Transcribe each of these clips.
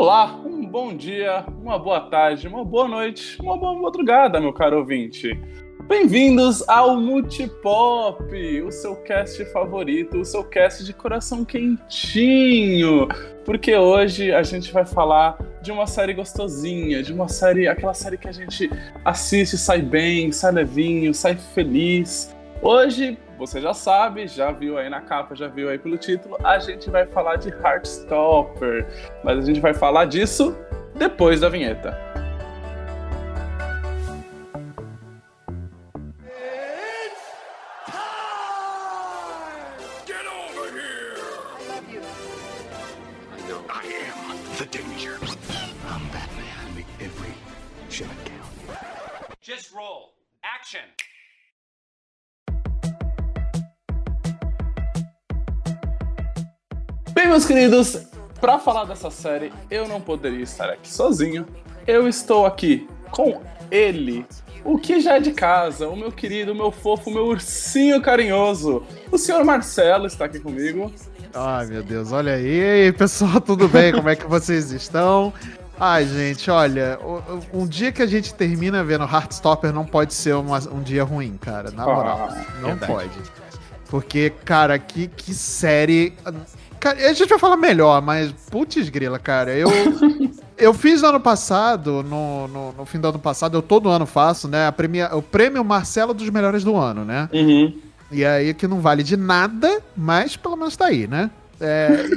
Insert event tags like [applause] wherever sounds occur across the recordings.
Olá, um bom dia, uma boa tarde, uma boa noite, uma boa madrugada, meu caro ouvinte. Bem-vindos ao Multipop, o seu cast favorito, o seu cast de coração quentinho. Porque hoje a gente vai falar de uma série gostosinha, de uma série, aquela série que a gente assiste, sai bem, sai levinho, sai feliz. Hoje, você já sabe, já viu aí na capa, já viu aí pelo título, a gente vai falar de Heartstopper. Mas a gente vai falar disso depois da vinheta. Queridos, para falar dessa série, eu não poderia estar aqui sozinho. Eu estou aqui com ele, o que já é de casa, o meu querido, o meu fofo, o meu ursinho carinhoso. O senhor Marcelo está aqui comigo. Ai, meu Deus, olha aí. E aí, pessoal, tudo bem? Como é que vocês estão? Ai, gente, olha, um dia que a gente termina vendo Heartstopper não pode ser uma- um dia ruim, cara. Na moral, Ah, não verdade. pode. Porque, cara, que, que série. Cara, a gente vai falar melhor, mas putz grila, cara. Eu, [laughs] eu fiz no ano passado, no, no, no fim do ano passado, eu todo ano faço, né? A premia, o prêmio Marcelo dos melhores do ano, né? Uhum. E aí que não vale de nada, mas pelo menos tá aí, né? É,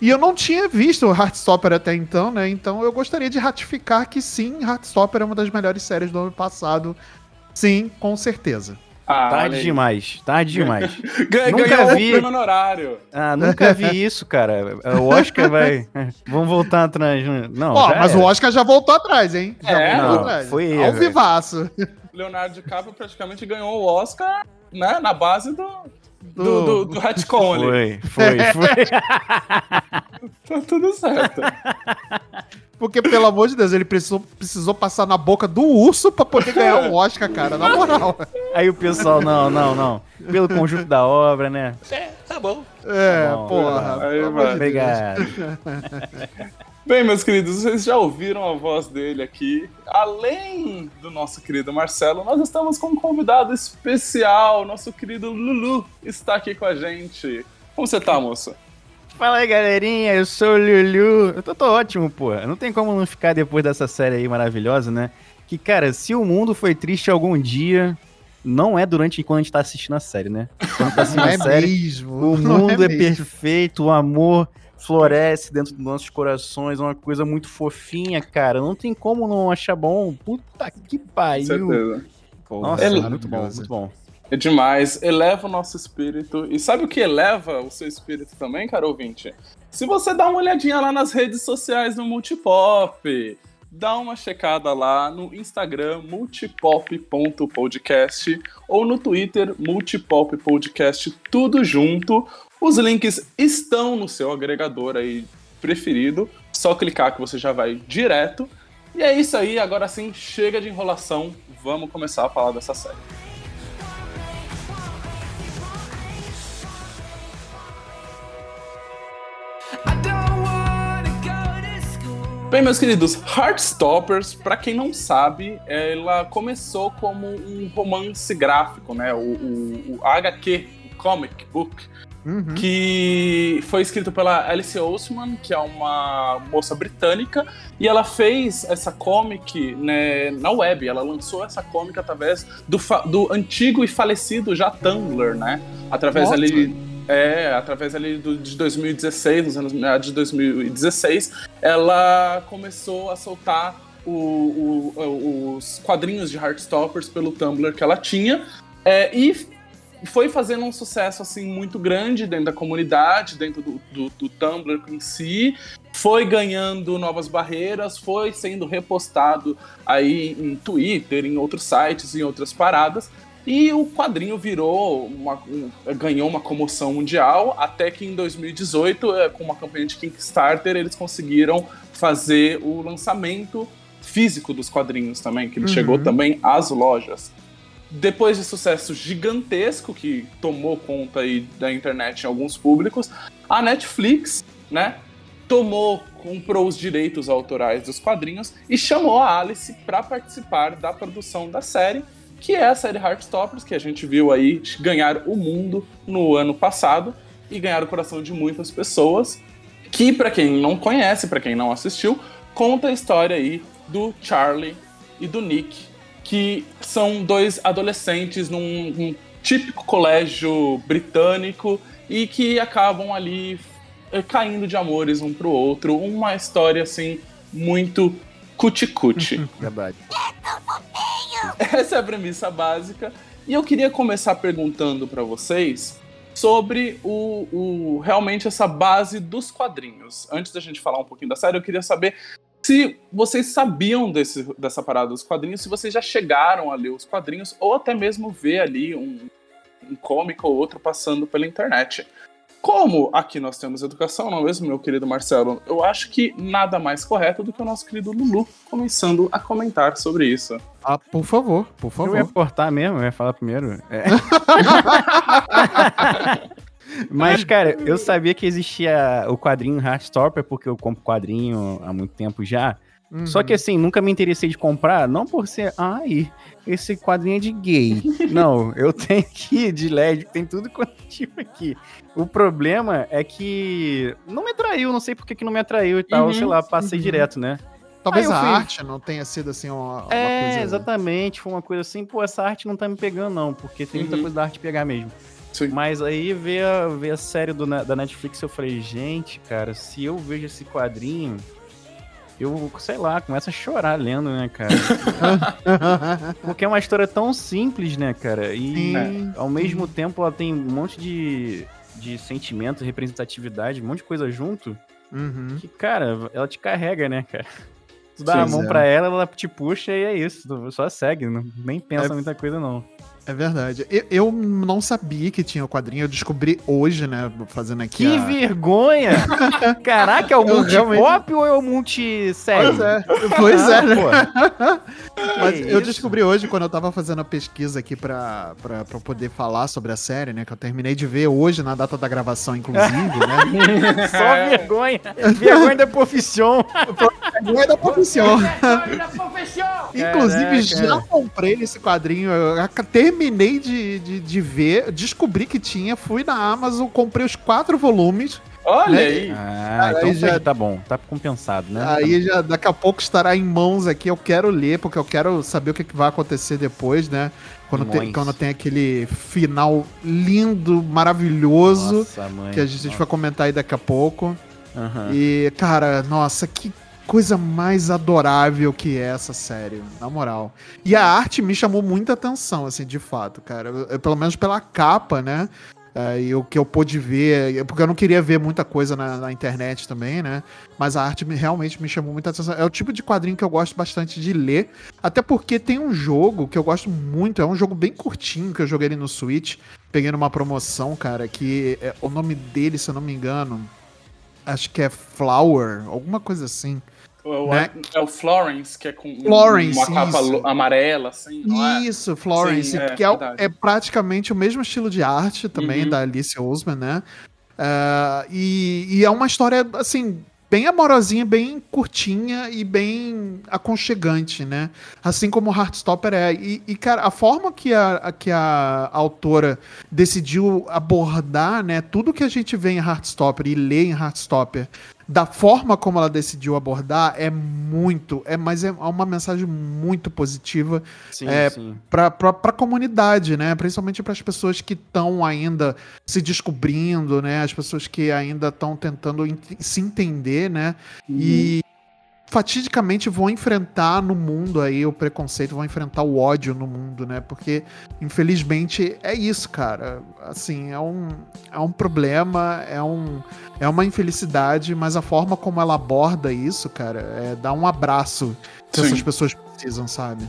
e eu não tinha visto o Heartstopper até então, né? Então eu gostaria de ratificar que sim, Heartstopper é uma das melhores séries do ano passado. Sim, com certeza. Ah, Tarde demais, tarde demais. [laughs] Ganha- Nunca Ganhou vi. o honorário. Ah, nunca vi [laughs] isso, cara. O Oscar vai. [laughs] Vamos voltar atrás. né? Não, Ó, mas era. o Oscar já voltou atrás, hein? Já É? voltou Não, atrás. foi Ao erro. vivaço. Leonardo DiCaprio praticamente ganhou o Oscar, né, na base do do, Do- do, do retcon ali. Foi, foi, foi. Tá tudo certo. Porque, pelo amor de Deus, ele precisou, precisou passar na boca do urso pra poder ganhar um Oscar, cara. Na moral. Aí o pessoal, não, não, não. Pelo conjunto da obra, né? É, tá bom. É, Bom, porra. aí de. Obrigado. Bem, meus queridos, vocês já ouviram a voz dele aqui. Além do nosso querido Marcelo, nós estamos com um convidado especial. Nosso querido Lulu está aqui com a gente. Como você tá, moço? Fala aí, galerinha. Eu sou o Lulu. Eu tô, tô ótimo, pô. Não tem como não ficar depois dessa série aí maravilhosa, né? Que, cara, se o mundo foi triste algum dia, não é durante quando a gente tá assistindo a série, né? Quando tá assistindo Não a é série, mesmo. O [laughs] mundo é, mesmo. perfeito, o amor floresce dentro dos nossos corações, é uma coisa muito fofinha, cara. Não tem como não achar bom. Puta que pariu. Nossa, Ele- muito bom, muito bom. É demais. Eleva o nosso espírito. E sabe o que eleva o seu espírito também, cara ouvinte? Se você dá uma olhadinha lá nas redes sociais do Multipop, dá uma checada lá no Instagram multipop.podcast ou no Twitter Multipop Podcast, tudo junto. Os links estão no seu agregador aí preferido. Só clicar que você já vai direto. E é isso aí, agora sim, chega de enrolação. Vamos começar a falar dessa série. Bem, meus queridos, Heartstoppers, pra quem não sabe, ela começou como um romance gráfico, né? O, o, o HQ, o comic book, Uhum. que foi escrito pela Alice Oseman, que é uma moça britânica, e ela fez essa comic né, na web. Ela lançou essa comic através do, do antigo e falecido já Tumblr, né? Através Nossa. ali. É, através ali do, de 2016, nos anos meados de 2016, ela começou a soltar o- o- os quadrinhos de Heartstoppers pelo Tumblr que ela tinha. É, e foi fazendo um sucesso assim muito grande dentro da comunidade, dentro do, do, do Tumblr em si, foi ganhando novas barreiras, foi sendo repostado aí em Twitter, em outros sites, em outras paradas. E o quadrinho virou uma, um- ganhou uma comoção mundial, até que em 2018, eh, com uma campanha de Kickstarter, eles conseguiram fazer o lançamento físico dos quadrinhos também, que ele Uhum. chegou também às lojas depois de sucesso gigantesco que tomou conta aí da internet em alguns públicos, a Netflix, né, tomou comprou os direitos autorais dos quadrinhos e chamou a Alice para participar da produção da série, que é a série Heartstoppers, que a gente viu aí ganhar o mundo no ano passado e ganhar o coração de muitas pessoas. Que, para quem não conhece, para quem não assistiu, conta a história aí do Charlie e do Nick, que são dois adolescentes num, num típico colégio britânico e que acabam ali eh, caindo de amores um pro outro. Uma história assim muito cuti-cuti. [laughs] Verdade. [laughs] Essa é a premissa básica. E eu queria começar perguntando para vocês sobre o, o, realmente essa base dos quadrinhos. Antes da gente falar um pouquinho da série, eu queria saber se vocês sabiam desse, dessa parada dos quadrinhos, se vocês já chegaram a ler os quadrinhos, ou até mesmo ver ali um, um cômico ou outro passando pela internet. Como aqui nós temos educação, não é mesmo, meu querido Marcelo? Eu acho que nada mais correto do que o nosso querido Lulu começando a comentar sobre isso. Ah, por favor, por Eu ia favor. cortar mesmo, eu ia falar primeiro. É. [laughs] Mas, cara, eu sabia que existia o quadrinho Heartstopper, porque eu compro quadrinho há muito tempo já. Uhum. Só que assim, nunca me interessei de comprar, não por ser, ai, esse quadrinho é de gay. não, eu tenho aqui de LED, tem tudo quanto é tipo aqui. O problema é que não me atraiu, não sei por que, que não me atraiu e tal, Uhum, sei lá, passei uhum. direto, né? Talvez eu a fui- arte não tenha sido assim uma, uma é, coisa. exatamente, foi uma coisa assim, pô, essa arte não tá me pegando não, porque tem muita Uhum. coisa da arte pegar mesmo. Sim. Mas aí ver a, ver a série do, da Netflix, eu falei, gente, cara, se eu vejo esse quadrinho, eu, sei lá, começo a chorar lendo, né, cara? [laughs] Porque é uma história tão simples, né, cara? E Sim. ao mesmo tempo ela tem um monte de, de sentimento, representatividade, um monte de coisa junto, Uhum. que, cara, ela te carrega, né, cara? Tu dá a Pois mão é. pra ela, ela te puxa e é isso. Tu só segue, não, nem pensa É- muita coisa, não. É verdade. Eu, eu não sabia que tinha o quadrinho, eu descobri hoje, né? Fazendo aqui. Que a... vergonha! [laughs] Caraca, é o Eu multi-pop realmente- ou é o multi-série? Pois é, pois é. né? pô. [laughs] Mas eu descobri hoje, quando eu tava fazendo a pesquisa aqui pra, pra, pra poder falar sobre a série, né? Que eu terminei de ver hoje, na data da gravação, inclusive, né? [laughs] Só vergonha. Vergonha da profissão. Não é da profissão. Inclusive, Caraca. já comprei esse quadrinho. Eu terminei de, de, de ver, descobri que tinha, fui na Amazon, comprei os quatro volumes. Olha Né? aí. Ah, Aí então já- tá bom. Tá compensado, né? Aí já daqui a pouco estará em mãos aqui. Eu quero ler, porque eu quero saber o que, que vai acontecer depois, né? Quando tem, quando tem aquele final lindo, maravilhoso, Nossa, mãe. que a gente vai comentar aí daqui a pouco. Aham. E, cara, nossa, que coisa mais adorável que é essa série, na moral. E a arte me chamou muita atenção, assim, de fato, cara. Eu- pelo menos pela capa, né? É, e o que eu pude ver, porque eu não queria ver muita coisa na, na internet também, né? Mas a arte me- realmente me chamou muita atenção. É o tipo de quadrinho que eu gosto bastante de ler, até porque tem um jogo que eu gosto muito, é um jogo bem curtinho que eu joguei ali no Switch, peguei numa promoção, cara, que é- o nome dele, se eu não me engano, acho que é Flower, alguma coisa assim. O- Né? É o Florence, que é com Florence, uma capa isso. amarela, assim, é? Isso, Florence, Sim, é, que é, o- é praticamente o mesmo estilo de arte também Uhum. da Alice Oseman, né? Ah, e, e é uma história, assim, bem amorosinha, bem curtinha e bem aconchegante, né? Assim como Heartstopper é. E, e, cara, a forma que a, a- que a autora decidiu abordar, né? Tudo que a gente vê em Heartstopper e lê em Heartstopper, da forma como ela decidiu abordar, é muito, é, mas é uma mensagem muito positiva Sim, é, para a comunidade, né? Principalmente para as pessoas que estão ainda se descobrindo, né? As pessoas que ainda estão tentando ent- se entender, né? E fatidicamente vão enfrentar no mundo aí o preconceito, vão enfrentar o ódio no mundo, né? Porque infelizmente é isso, cara. Assim, é um, é um problema, é um é uma infelicidade, mas a forma como ela aborda isso, cara, é dar um abraço que Sim. essas pessoas precisam, sabe?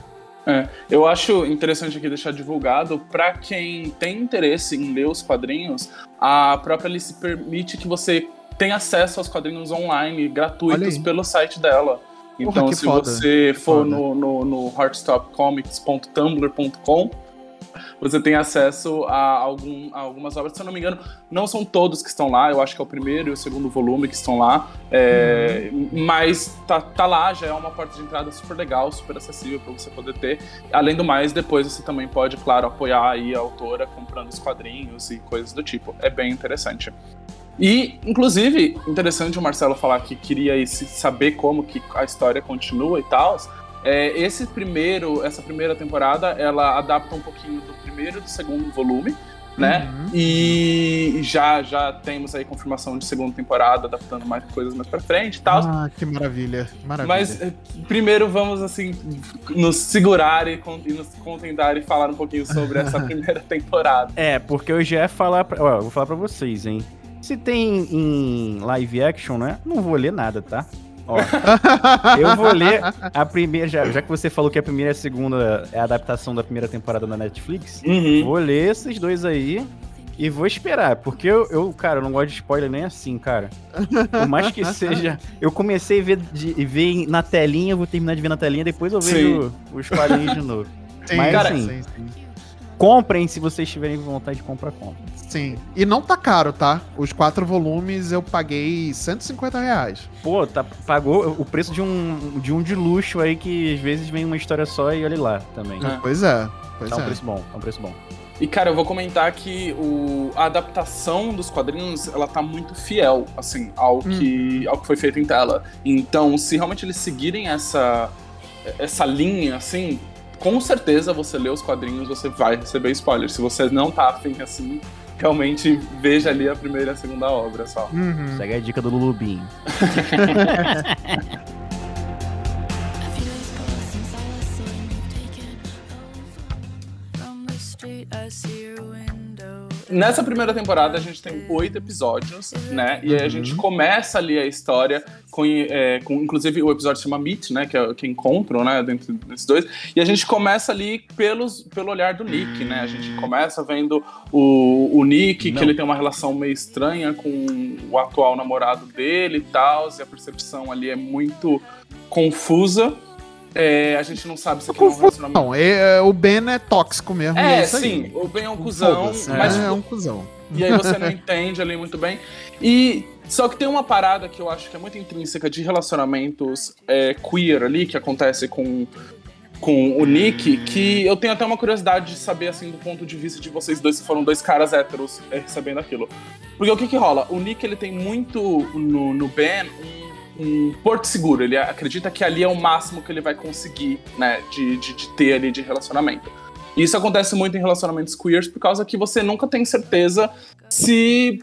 É, eu acho interessante aqui deixar divulgado para quem tem interesse em ler os quadrinhos, a própria Alice permite que você tenha acesso aos quadrinhos online gratuitos pelo site dela. Então, que se foda, você for no, no, no heartstopcomics.tumblr.com, você tem acesso a, algum, a algumas obras. Se eu não me engano, não são todos que estão lá, eu acho que é o primeiro e o segundo volume que estão lá. É, Mas tá, tá lá, já é uma porta de entrada super legal, super acessível para você poder ter. Além do mais, depois você também pode, claro, apoiar aí a autora comprando os quadrinhos e coisas do tipo. É bem interessante. E, inclusive, interessante o Marcelo falar que queria saber como que a história continua e tal. É, esse primeiro, essa primeira temporada, ela adapta um pouquinho do primeiro e do segundo volume, né? Uhum. E já já temos aí confirmação de segunda temporada, adaptando mais coisas mais pra frente e tal. Ah, que maravilha. Maravilha. Mas eh, primeiro vamos assim nos segurar e, e nos contentar e falar um pouquinho sobre essa [laughs] primeira temporada. É, porque eu já ia falar. Pra, eu vou falar pra vocês, hein? Se tem em live action, né? Não vou ler nada, tá? Ó, eu vou ler a primeira. Já, já que você falou que a primeira e a segunda é a adaptação da primeira temporada da Netflix, Uhum. vou ler esses dois aí e vou esperar. Porque eu, eu, cara, eu não gosto de spoiler nem assim, cara. Por mais que seja. Eu comecei a ver, de, ver na telinha, vou terminar de ver na telinha, depois eu vejo os quadrinhos de novo. Sim, Mas cara, assim, sim, sim. Comprem se vocês tiverem vontade de comprar, compra. Sim. E não tá caro, tá? Os quatro volumes eu paguei 150 reais. Pô, tá, pagou o preço de um, de um de luxo aí que às vezes vem uma história só e olha lá também. É. Pois é. Pois Tá um é. preço bom, tá um preço bom. E cara, eu vou comentar que o, a adaptação dos quadrinhos, ela tá muito fiel, assim, ao que, ao que foi feito em tela. Então, se realmente eles seguirem essa, essa linha, assim, com certeza você lê os quadrinhos, você vai receber spoilers. Se você não tá afim assim, realmente veja ali a primeira e a segunda obra só. Uhum. Segue a dica do Lulubim. [laughs] Nessa primeira temporada a gente tem oito episódios, né? E aí a gente começa ali a história com, é, com inclusive o episódio se chama Meet, né? Que é que encontram, né? Dentro desses dois. E a gente começa ali pelos, pelo olhar do Nick, né? A gente começa vendo o, o Nick, Não. que ele tem uma relação meio estranha com o atual namorado dele e tal. E a percepção ali é muito confusa. É, a gente não sabe se aquilo é um relacionamento. Não, é, o Ben é tóxico mesmo. É, aí. sim, o Ben é um cuzão, mas é, é um cuzão. e aí você não entende ali muito bem. E só que tem uma parada que eu acho que é muito intrínseca de relacionamentos é, queer ali, que acontece com, com o Nick, que eu tenho até uma curiosidade de saber, assim, do ponto de vista de vocês dois, se foram dois caras héteros é, recebendo aquilo. Porque o que que rola? O Nick, ele tem muito no, no Ben um, um porto seguro. Ele acredita que ali é o máximo que ele vai conseguir, né, de, de, de ter ali de relacionamento. E isso acontece muito em relacionamentos queers por causa que você nunca tem certeza se.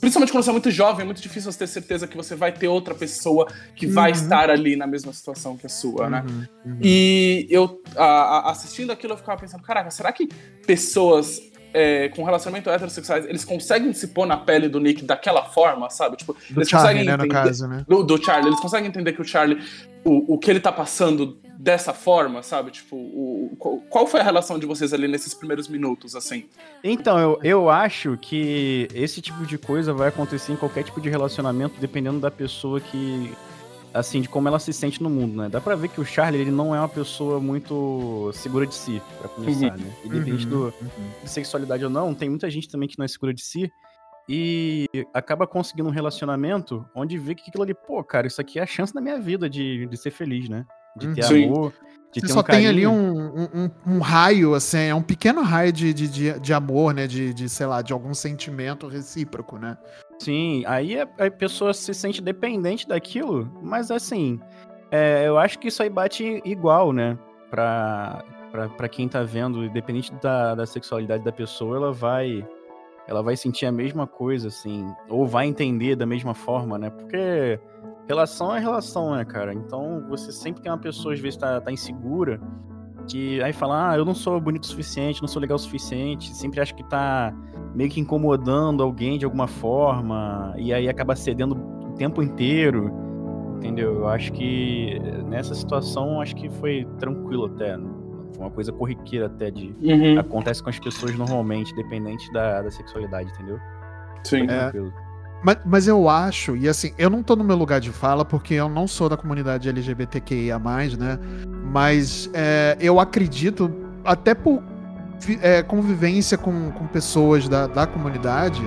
Principalmente quando você é muito jovem, é muito difícil você ter certeza que você vai ter outra pessoa que vai Uhum. estar ali na mesma situação que a sua, né? Uhum, uhum. E eu, a- a- assistindo aquilo, eu ficava pensando, caraca, será que pessoas é, com relacionamento heterossexuais, eles conseguem se pôr na pele do Nick daquela forma, sabe? Tipo, Do eles Charlie, conseguem né, entender- caso, né? do, do Charlie, eles conseguem entender que o Charlie, o, o que ele tá passando dessa forma, sabe? Tipo, o, qual foi a relação de vocês ali nesses primeiros minutos, assim? Então, eu, eu acho que esse tipo de coisa vai acontecer em qualquer tipo de relacionamento, dependendo da pessoa que. Assim, de como ela se sente no mundo, né? Dá pra ver que o Charlie, ele não é uma pessoa muito segura de si, pra começar, né? Independente Uhum, do, uhum. de sexualidade ou não, tem muita gente também que não é segura de si e acaba conseguindo um relacionamento onde vê que aquilo ali, pô, cara, isso aqui é a chance da minha vida de, de ser feliz, né? De ter Sim. amor, Você ter só um tem ali um, um, um- raio, assim, é um pequeno raio de, de, de, amor, né? De, de, sei lá, de algum sentimento recíproco, né? Sim, aí a, a pessoa se sente dependente daquilo, mas assim, é, eu acho que isso aí bate igual, né? Pra, pra, pra quem tá vendo, independente da, da sexualidade da pessoa, ela vai. Ela vai sentir a mesma coisa, assim, ou vai entender da mesma forma, né? Porque relação é relação, né, cara? Então você sempre tem uma pessoa, às vezes, tá, tá insegura, que aí fala, ah, eu não sou bonito o suficiente, não sou legal o suficiente, sempre acha que tá meio que incomodando alguém de alguma forma, e aí acaba cedendo o tempo inteiro, entendeu? Eu acho que nessa situação, acho que foi tranquilo até, né? foi uma coisa corriqueira até de... Uhum, Acontece com as pessoas normalmente, dependente da, da sexualidade, entendeu? sim. É. Tranquilo. Mas, mas eu acho, e assim, eu não tô no meu lugar de fala porque eu não sou da comunidade LGBTQIA, né? Mas é, eu acredito, até por é, convivência com, com pessoas da, da comunidade,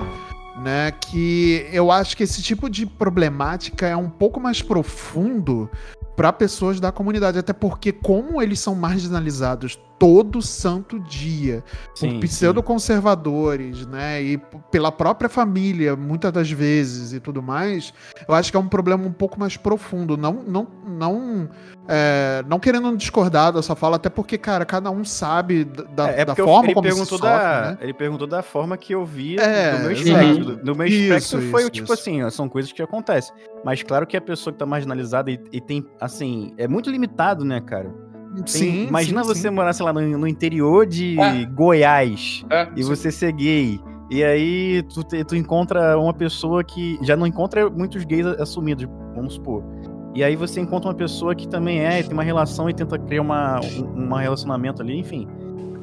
né? Que eu acho que esse tipo de problemática é um pouco mais profundo para pessoas da comunidade, até porque como eles são marginalizados todo santo dia Sim, por pseudoconservadores, né, e pela própria família, muitas das vezes e tudo mais, eu acho que é um problema um pouco mais profundo, não não não é, não querendo discordar da sua fala, até porque, cara, cada um sabe da, É, é da forma ele como se perguntou sofre, da, né? ele perguntou da forma que eu via É, do meu espectro. Do, do meu Isso, espectro foi o isso, tipo isso. assim, são coisas que acontecem. Mas claro que a pessoa que tá marginalizada e, e tem, assim, é muito limitado, né, cara? Tem- Sim, imagina sim, você sim. morar, sei lá, no, no interior de É. Goiás É, e sim. você ser gay. E aí tu, te- tu encontra uma pessoa que já não encontra muitos gays assumidos, vamos supor. E aí você encontra uma pessoa que também é, tem uma relação e tenta criar uma, um uma relacionamento ali, enfim.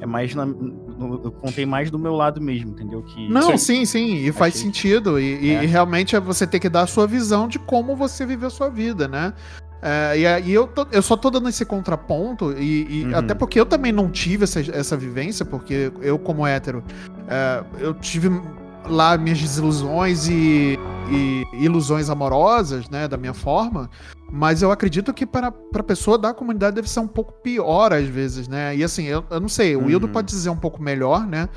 É mais na, no- eu contei mais do meu lado mesmo, entendeu? Que Não, sim, sim, e faz Achei- sentido. E, e É. realmente é você ter que dar a sua visão de como você vive a sua vida, né? É, e aí eu, tô- eu só tô dando esse contraponto, e, e Uhum. até porque eu também não tive essa, essa vivência, porque eu, como hétero, é, eu tive lá minhas desilusões e, e ilusões amorosas, né, da minha forma, mas eu acredito que para a pessoa da comunidade deve ser um pouco pior às vezes, né? E assim, eu, eu não sei, o Wildo Uhum. pode dizer um pouco melhor, né?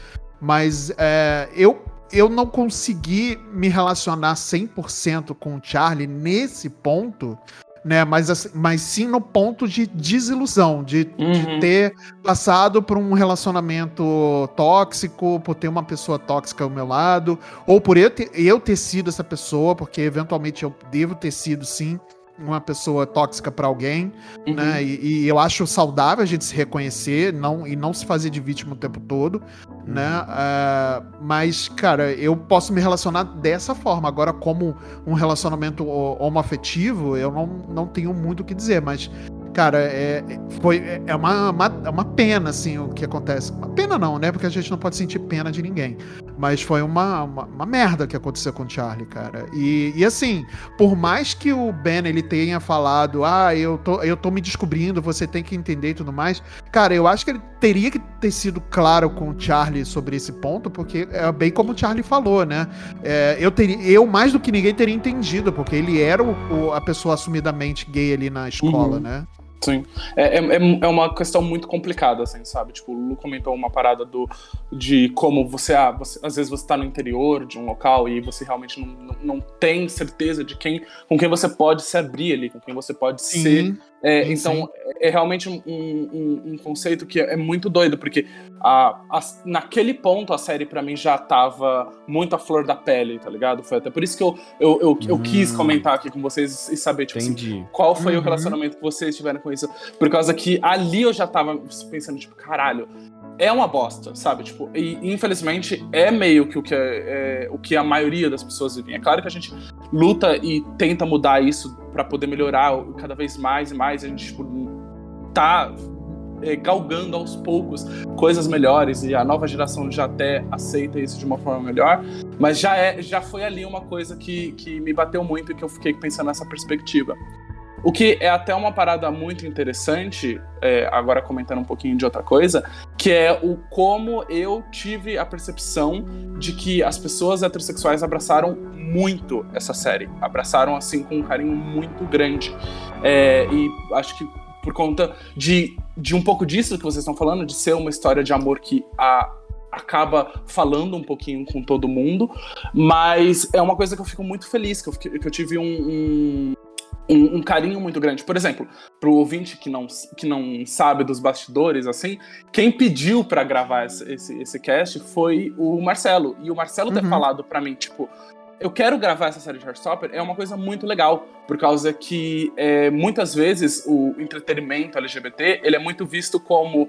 Mas é, eu, eu não consegui me relacionar 100% com o Charlie nesse ponto, né? Mas, assim, mas sim no ponto de desilusão, de, de Uhum. ter passado por um relacionamento tóxico, por ter uma pessoa tóxica ao meu lado, ou por eu ter, eu ter sido essa pessoa, porque eventualmente eu devo ter sido sim uma pessoa tóxica pra alguém, Uhum. né? E, e eu acho saudável a gente se reconhecer não, e não se fazer de vítima o tempo todo, né? Ah, mas, cara, eu posso me relacionar dessa forma. Agora, como um relacionamento ho- homoafetivo, eu não, não tenho muito o que dizer, mas. Cara, é, foi, é- é uma, uma, é uma pena, assim, o que acontece. Uma pena não, né? Porque a gente não pode sentir pena de ninguém. Mas foi uma, uma, uma merda que aconteceu com o Charlie, cara. E, e assim, por mais que o Ben ele tenha falado, ah, eu tô, eu tô me descobrindo, você tem que entender e tudo mais, cara, eu acho que ele teria que ter sido claro com o Charlie sobre esse ponto, porque é bem como o Charlie falou, né? É, eu, teria, eu, mais do que ninguém, teria entendido, porque ele era o, o- a pessoa assumidamente gay ali na escola, Uhum. né? Sim. É, é, é- é uma questão muito complicada, assim, sabe? Tipo, o Lu comentou uma parada do, de como você, ah, você- às vezes você tá no interior de um local e você realmente não, não, não tem certeza de quem com quem você pode se abrir ali, com quem você pode ser. É, sim, então, é é realmente um, um- um conceito que é muito doido, porque a, a- naquele ponto a série pra mim já tava muito à flor da pele, tá ligado? Foi até por isso que eu, eu, eu, eu Hum. quis comentar aqui com vocês e saber, tipo assim, qual foi o Uhum. relacionamento que vocês tiveram com isso? Por causa que ali eu já tava pensando, tipo, caralho, é uma bosta, sabe? Tipo, e infelizmente é meio que o que, é, é, o que a maioria das pessoas vivem. É claro que a gente luta e tenta mudar isso pra poder melhorar cada vez mais e mais. A gente, tipo, tá é, galgando aos poucos coisas melhores e a nova geração já até aceita isso de uma forma melhor. Mas já, é, já foi ali uma coisa que, que me bateu muito e que eu fiquei pensando nessa perspectiva. O que é até uma parada muito interessante, é, agora comentando um pouquinho de outra coisa, que é o como eu tive a percepção de que as pessoas heterossexuais abraçaram muito essa série. Abraçaram, assim, com um carinho muito grande. É, e acho que por conta de, de um pouco disso que vocês estão falando, de ser uma história de amor que a, acaba falando um pouquinho com todo mundo, mas é uma coisa que eu fico muito feliz, que eu, que eu tive um, um, um- um carinho muito grande. Por exemplo, pro ouvinte que não, que não sabe dos bastidores, assim, quem pediu pra gravar esse, esse, esse cast foi o Marcelo. E o Marcelo ter Uhum. falado pra mim, tipo, eu quero gravar essa série de Heartstopper é uma coisa muito legal, por causa que é, muitas vezes o entretenimento LGBT ele é muito visto como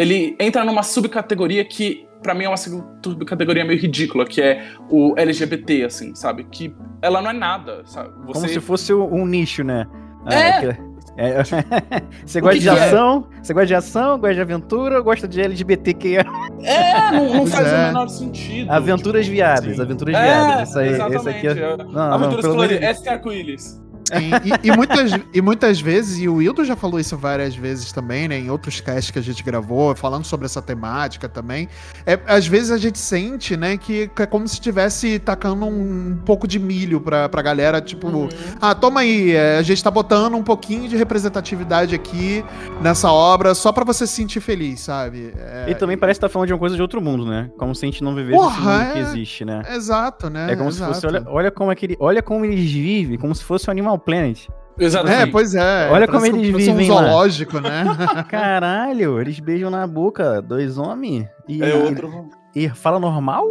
ele entra numa subcategoria que pra mim é uma subcategoria meio ridícula, que é o LGBT, assim, sabe? Que ela não é nada, sabe? Como se fosse um nicho, né? Ah, É. que- é, [laughs] você gosta de é? ação? Você gosta de ação, gosta de aventura, gosta de LGBTQIA? É, não, não [laughs] faz é. o menor sentido. Aventuras tipo, viadas, sim. aventuras É, viadas. Isso aí, esse exatamente. aqui é... é. Não, não, Aventuras pelo coloridas, esse é arco-íris. Sim, e, e muitas, e muitas vezes, e o Wildo já falou isso várias vezes também, né? Em outros casts que a gente gravou, falando sobre essa temática também. É, às vezes a gente sente, né, que, que é como se estivesse tacando um, pouco de milho pra, pra galera, tipo, Uhum. ah, toma aí, é, a gente tá botando um pouquinho de representatividade aqui nessa obra só pra você se sentir feliz, sabe? É, E também parece que tá falando de uma coisa de outro mundo, né? Como se a gente não vivesse Porra, esse mundo que é- existe, né? Exato, né? É como Exato. se fosse, olha, olha como é que ele, olha como eles vivem, como se fosse o Animal Planet. É, Exatamente. pois é. Olha como eles vivem um lá. zoológico, né? [laughs] Caralho, eles beijam na boca, dois homens, e, É outro. e fala normal?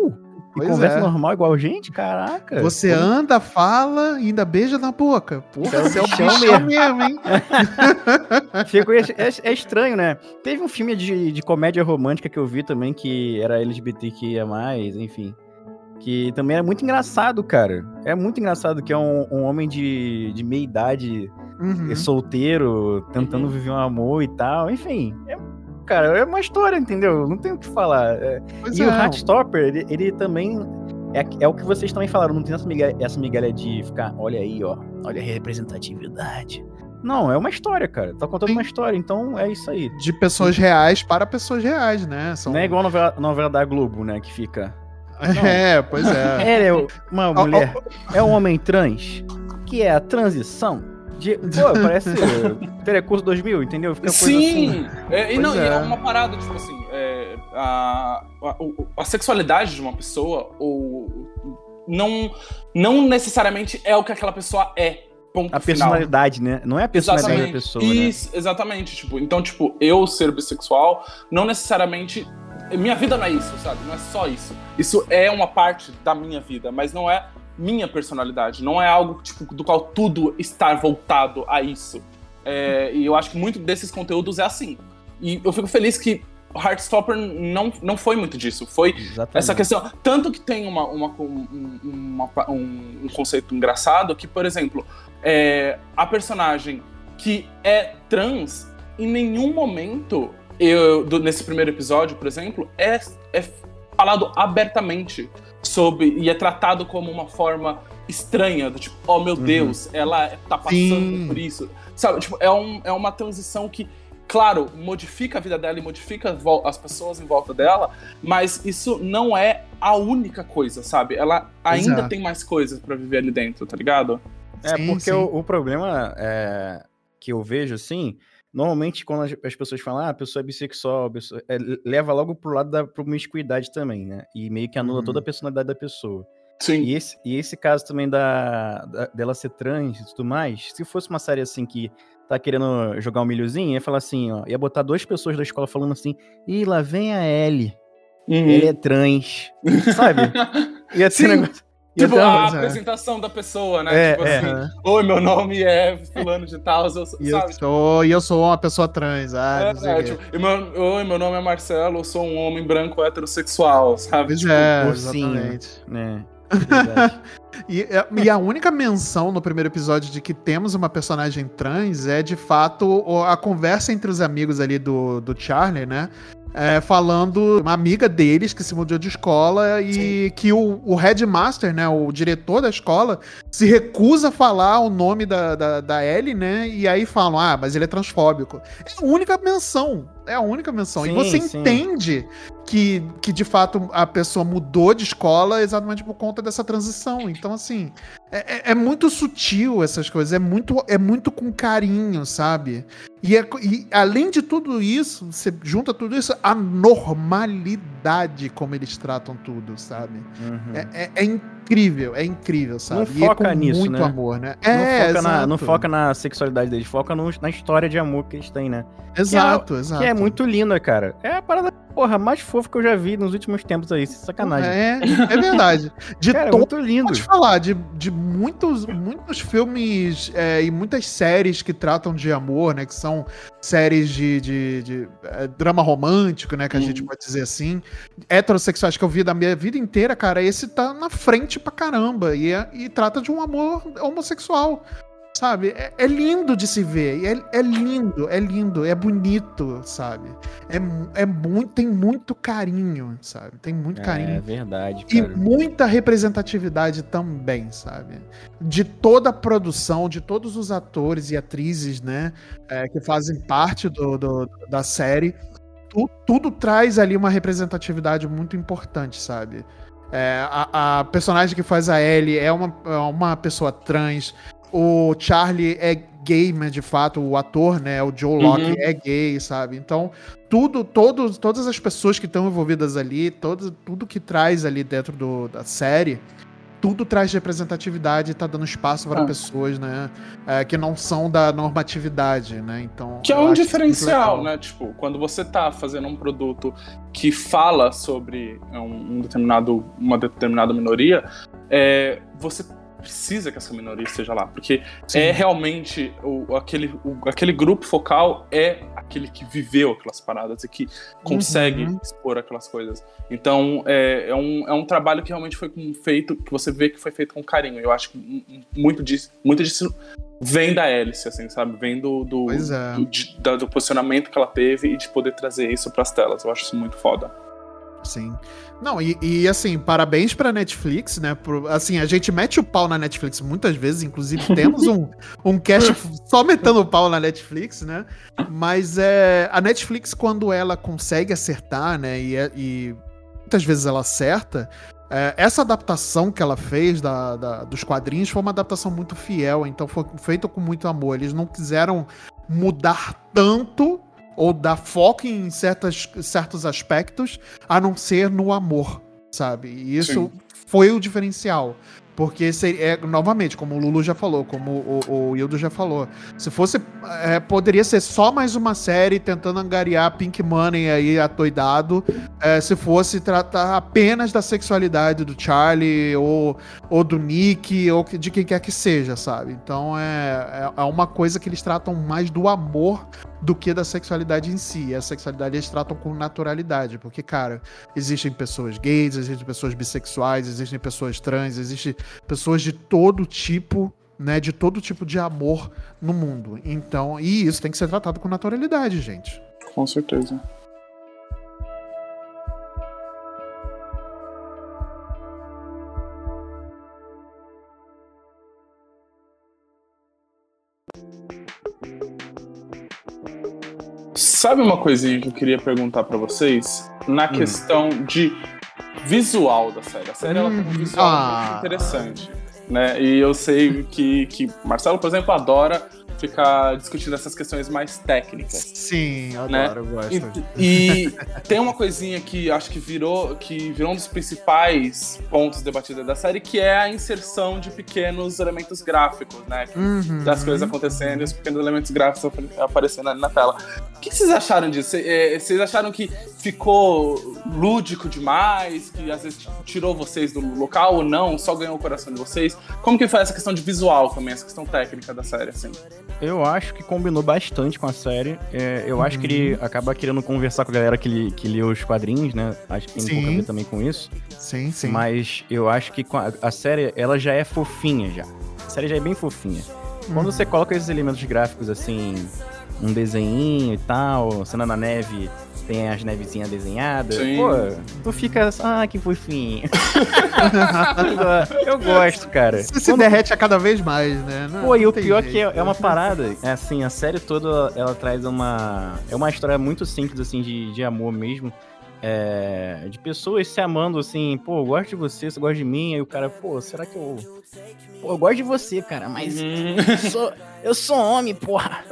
E Pois conversa é. normal igual gente? Caraca. Você Pô, anda, fala e ainda beija na boca. Porra, É o você é o bichão bichão mesmo. mesmo, hein? [laughs] É, é- é estranho, né? Teve um filme de, de comédia romântica que eu vi também, que era LGBTQIA+, enfim. Que também era muito engraçado, cara. É muito engraçado que é um, um homem de, de meia idade, Uhum. solteiro, tentando Uhum. viver um amor e tal. Enfim, é, cara, é uma história, entendeu? Não tem o que falar. É, Pois e é. o Heartstopper, ele, ele também. É, é o que vocês também falaram, não tem essa migalha, essa migalha de ficar, olha aí, ó, olha a representatividade. Não, é uma história, cara. Tá contando Sim. uma história, então é isso aí. De pessoas reais para pessoas reais, né? São... Não é igual a novela, novela da Globo, né? Que fica. É, pois é. [laughs] Ela é uma mulher, é um homem trans, que é a transição. De, pô, parece [laughs] Telecurso 2000, entendeu? Fica coisa assim. Sim! É, e não, e é. é uma parada, tipo assim, é, a, a, a sexualidade de uma pessoa, ou não, não necessariamente é o que aquela pessoa é. Ponto A final. personalidade, né? Não é a personalidade Exatamente. da pessoa, né? Isso, exatamente. Tipo, então, tipo, eu ser bissexual, não necessariamente. Minha vida não é isso, sabe? Não é só isso. Isso é uma parte da minha vida, mas não é minha personalidade. Não é algo tipo, do qual tudo está voltado a isso. É, e eu acho que muito desses conteúdos é assim. E eu fico feliz que Heartstopper não, não foi muito disso. Foi Exatamente. essa questão. Tanto que tem uma, uma- um, uma- um- um conceito engraçado que, por exemplo, é, a personagem que é trans, em nenhum momento, eu, do- nesse primeiro episódio, por exemplo, é, é falado abertamente sobre. e é tratado como uma forma estranha, do tipo, oh meu Uhum. Deus, ela tá passando Sim. por isso. Sabe, tipo, é, um, é uma transição que. Claro, modifica a vida dela e modifica as pessoas em volta dela, mas isso não é a única coisa, sabe? Ela ainda é. tem mais coisas pra viver ali dentro, tá ligado? É, Sim, porque sim. O, o problema é, que eu vejo, assim, normalmente quando as, as pessoas falam, ah, a pessoa é bissexual, pessoa, é, leva logo pro lado da promiscuidade também, né? E meio que anula Uhum. toda a personalidade da pessoa. Sim. E esse, e esse caso também da, da- dela ser trans e tudo mais, se fosse uma série assim que tá querendo jogar um milhozinho, ia falar assim, ó, ia botar duas pessoas da escola falando assim, ih, lá vem a Ellie, Uhum. ele é trans, sabe? [laughs] Ia ter Sim. um negócio... Tipo, uma- a apresentação da pessoa, né? É, tipo é. assim, oi, meu nome é fulano de tal, eu, sou- E eu sabe? sou, e eu sou uma pessoa trans. Ah, É, é, tipo, e meu, oi, meu nome é Marcelo, eu sou um homem branco heterossexual, sabe? Tipo, é, ursinho. exatamente. [laughs] né? E, é, e a única menção no primeiro episódio de que temos uma personagem trans é, de fato, a conversa entre os amigos ali do, do Charlie, né? É, falando uma amiga deles que se mudou de escola e que o, o headmaster, né, o diretor da escola, se recusa a falar o nome da, da, da Ellie, né? E aí falam, ah, mas ele é transfóbico. É a única menção. É a única menção. e Sim, você sim. entende que, que, de fato, a pessoa mudou de escola exatamente por conta dessa transição. Então, assim, é, é- é muito sutil essas coisas. É muito, é muito com carinho, sabe? E, é e além de tudo isso, você junta tudo isso, a normalidade como eles tratam tudo, sabe? Uhum. É, é- é incrível, é incrível, sabe? Não e é foca nisso, muito né? amor, né? não, É, foca na, não foca na sexualidade deles, foca no- na história de amor que eles têm, né? Exato, exato. Que é muito linda, cara. É a parada, porra, mais fofa que eu já vi nos últimos tempos aí, sacanagem. É, é verdade. De cara, é todo muito lindo. Pode falar de, de muitos, muitos filmes é, e muitas séries que tratam de amor, né? Que são séries de, de, de, é, drama romântico, né? Que a Uhum. gente pode dizer assim. Heterossexuais que eu vi da minha vida inteira, cara, esse tá na frente pra caramba. E, é- e trata de um amor homossexual. Sabe? É, é lindo de se ver. É, é lindo, é lindo, é bonito, sabe? É, é muito, tem muito carinho, sabe? Tem muito É carinho. verdade, E cara. muita representatividade também, sabe? De toda a produção, de todos os atores e atrizes, né? é, que fazem parte do, do- da série. Tu- tudo traz ali uma representatividade muito importante, sabe? É, a, a personagem que faz a Ellie é uma, é uma pessoa trans. O Charlie é gay, mas de fato, o ator, né? O Joe Locke Uhum. é gay, sabe? Então, tudo, todos, todas as pessoas que estão envolvidas ali, todo, tudo que traz ali dentro do- da série, tudo traz representatividade e tá dando espaço para Ah. pessoas, né? é, que não são da normatividade, né? Então. Que é um diferencial, né? Tipo, quando você tá fazendo um produto que fala sobre um, um determinado, uma determinada minoria, é, você precisa que essa minoria esteja lá, porque Sim. é realmente o, aquele, o- aquele grupo focal é aquele que viveu aquelas paradas e que consegue Uhum. expor aquelas coisas. Então é, é, um, é um trabalho que realmente foi feito, que você vê que foi feito com carinho. Eu acho que muito disso, muito disso vem da hélice, assim, sabe? Vem do, do, é. do, de- da- do posicionamento que ela teve e de poder trazer isso pras telas. Eu acho isso muito foda. Sim. Não, e, e, assim, parabéns pra Netflix, né? Por, assim, a gente mete o pau na Netflix muitas vezes, inclusive [laughs] temos um, um cast só metendo o pau na Netflix, né? Mas é, a Netflix, quando ela consegue acertar, né? E, é- e muitas vezes ela acerta. é, essa adaptação que ela fez da, da- dos quadrinhos foi uma adaptação muito fiel, então foi feito com muito amor. Eles não quiseram mudar tanto ou dar foco em certas, certos aspectos a não ser no amor, sabe? E isso Sim. foi o diferencial. Porque, seria, é, novamente, como o Lulu já falou, como o, o Hildo já falou, se fosse. é, poderia ser só mais uma série tentando angariar Pink Money aí atoidado, é, se fosse tratar apenas da sexualidade do Charlie ou, ou do Nick ou de quem quer que seja, sabe? Então é, é, é uma coisa que eles tratam mais do amor do que da sexualidade em si. A sexualidade eles tratam com naturalidade, porque, cara, existem pessoas gays, existem pessoas bissexuais, existem pessoas trans, existem pessoas de todo tipo, né, de todo tipo de amor no mundo. Então, e isso tem que ser tratado com naturalidade, gente. Com certeza. Sabe uma coisinha que eu queria perguntar pra vocês? Na questão de visual da série. A série ela tem um visual ah. muito interessante. Né? E eu sei que, que Marcelo, por exemplo, adora ficar discutindo essas questões mais técnicas. Sim, eu Né? adoro, eu gosto. E, e tem uma coisinha que acho que virou, que virou um dos principais pontos debatidos da série, que é a inserção de pequenos elementos gráficos, né? Uhum. Das coisas acontecendo e os pequenos elementos gráficos apare- aparecendo ali na tela. O que vocês acharam disso? É, Vocês acharam que ficou lúdico demais? Que às vezes tirou vocês do local ou não? Só ganhou o coração de vocês? Como que foi essa questão de visual também, essa questão técnica da série, assim? Eu acho que combinou bastante com a série. É, eu acho que ele acaba querendo conversar com a galera que, li, que lê os quadrinhos, né? Acho que tem um pouco a Sim. ver também com isso. Sim, sim. Mas eu acho que a, a série, ela já é fofinha já. A série já é bem fofinha. Quando Uhum. você coloca esses elementos gráficos assim, um desenhinho e tal, cena na neve, tem as nevezinhas desenhadas, Sim. pô, tu fica, ah, que fofinho. [laughs] eu gosto, cara. Você se derrete a cada vez mais, né? Não- Pô, e o pior jeito. que é, é uma parada, é assim, a série toda, ela traz uma... É uma história muito simples, assim, de, de amor mesmo. É, de pessoas se amando, assim, pô, eu gosto de você, você gosta de mim, aí o cara, pô, será que eu... Pô, eu gosto de você, cara, mas eu sou, eu sou homem, porra.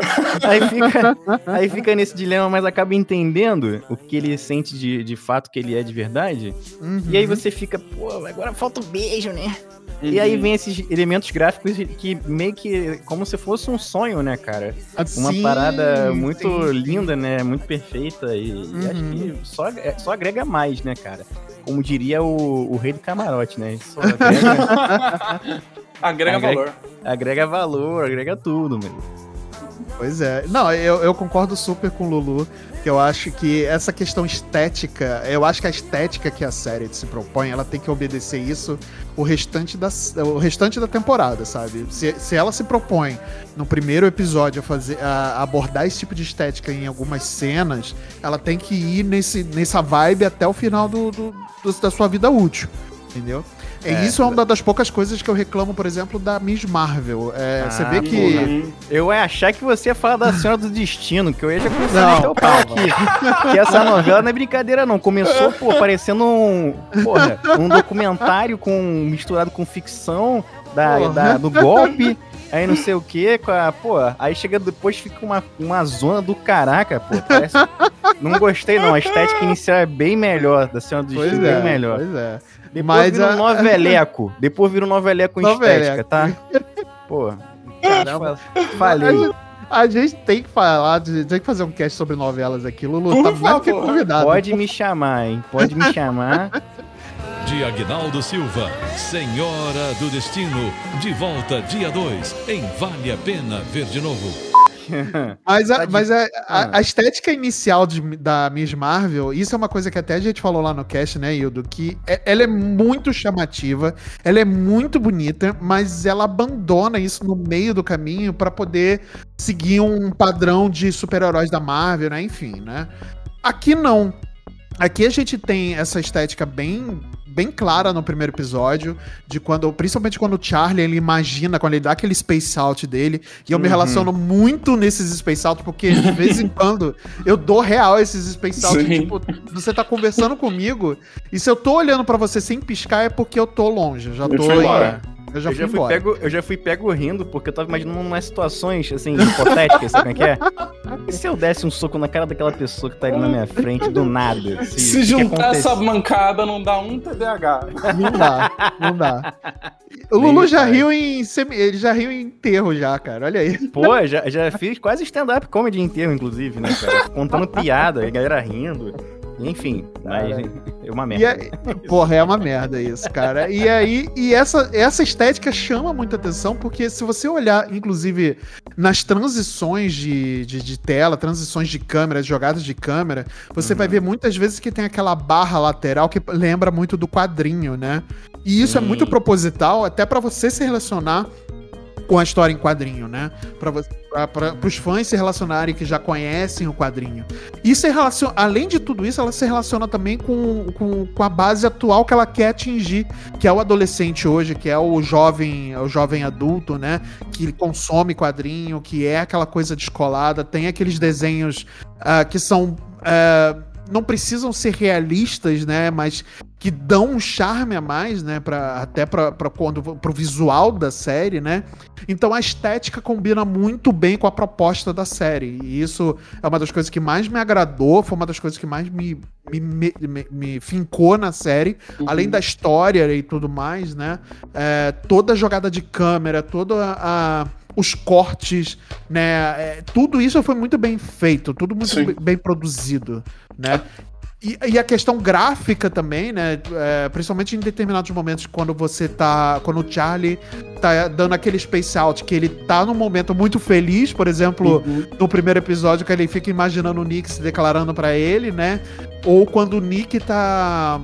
Aí fica, aí fica nesse dilema, mas acaba entendendo o que ele sente de, de fato que ele é de verdade. Uhum. E aí você fica, pô, agora falta o beijo, né? E aí vem esses elementos gráficos que meio que como se fosse um sonho, né, cara? Uma Sim, parada muito sim, linda, né? Muito perfeita e, e acho que só, é- só agrega mais, né, cara? Como diria o, o rei do camarote, né? Só [laughs] agrega, Agrega Agrega- valor. agrega valor, agrega tudo, mano. Pois é. Não, eu, eu concordo super com o Lulu, que eu acho que essa questão estética, eu acho que a estética que a série se propõe, ela tem que obedecer isso o restante da, o restante da temporada, sabe? Se, se ela se propõe no primeiro episódio a, fazer, a abordar esse tipo de estética em algumas cenas, ela tem que ir nesse, nessa vibe até o final do, do- do- da sua vida útil, entendeu? E É, isso é uma das poucas coisas que eu reclamo, por exemplo, da Miss Marvel. É, Ah, você vê que. Uhum. Eu ia achar que você ia falar da Senhora do Destino, que eu ia já começar Não, a o pau aqui. Que essa novela não é brincadeira, não. Começou, pô, parecendo um, porra, um documentário com, misturado com ficção da, da- do golpe. Aí não sei o que, pô, aí chega depois fica uma, uma zona do caraca, pô. Parece, não gostei não, a estética inicial é bem melhor, da Senhora do Pois Destino, é, bem melhor. pois é. Depois Mas vira a- um noveleco, depois vira um noveleco estética, tá? Pô, Caramba. falei. A gente tem que falar, tem que fazer um cast sobre novelas aqui. Lulu, Por tá mais que favor. convidado. Pode me chamar, hein? Pode me chamar. De Agnaldo Silva, Senhora do Destino, de volta dia 2, em Vale a Pena Ver de Novo. [laughs] Mas, a, Tá mas a, Ah. a- a estética inicial de- da Miss Marvel, isso é uma coisa que até a gente falou lá no cast, né, Hildo? Que é- ela é muito chamativa, ela é muito bonita, mas ela abandona isso no meio do caminho pra poder seguir um padrão de super-heróis da Marvel, né? Enfim, né? Aqui não. Aqui a gente tem essa estética bem bem clara no primeiro episódio, de quando, principalmente quando o Charlie ele imagina, quando ele dá aquele space out dele, e eu me Uhum. relaciono muito nesses space out, porque de vez em quando eu dou real esses space out, Sim. tipo, você tá conversando comigo, e se eu tô olhando pra você sem piscar é porque eu tô longe, já Eu tô em- embora. Eu já eu, fui já fui pego, eu já fui pego rindo, porque eu tava imaginando umas situações, assim, hipotéticas, sabe como é que é? E se eu desse um soco na cara daquela pessoa que tá ali na minha frente, do nada? Se, Se juntar essa mancada, não dá um TDAH. Não dá, não dá. O Lulu já faz. riu em semi- ele já riu em enterro já, cara. Olha aí. Pô, já, já fiz quase stand-up comedy inteiro, inclusive, né, cara? Contando piada, a galera rindo. Enfim, mas é uma E merda. é, porra, é uma merda isso, cara. E aí, e essa, essa estética chama muita atenção, porque se você olhar, inclusive, nas transições de, de, de tela, transições de câmera, jogadas de câmera, você vai ver muitas vezes que tem aquela barra lateral que lembra muito do quadrinho, né? E isso é Sim. muito proposital, até pra você se relacionar com a história em quadrinho, né? Para os fãs se relacionarem que já conhecem o quadrinho. E se relaciona, além de tudo isso, ela se relaciona também com, com, com a base atual que ela quer atingir, que é o adolescente hoje, que é o jovem, o jovem adulto, né? Que consome quadrinho, que é aquela coisa descolada, tem aqueles desenhos ah, que são. ah, não precisam ser realistas, né? Mas que dão um charme a mais, né? Pra, até para quando pro visual da série, né? Então a estética combina muito bem com a proposta da série. E isso é uma das coisas que mais me agradou, foi uma das coisas que mais me, me, me, me- me fincou na série. Além da história e tudo mais, né? É, toda a jogada de câmera, toda a. os cortes, né? é, tudo isso foi muito bem feito, tudo muito bem- bem produzido, né? E, e a questão gráfica também, né? é, principalmente em determinados momentos, quando você tá. Quando o Charlie tá dando aquele space out, que ele tá num momento muito feliz, por exemplo, Uhum. no primeiro episódio, que ele fica imaginando o Nick se declarando pra ele, né? Ou quando o Nick tá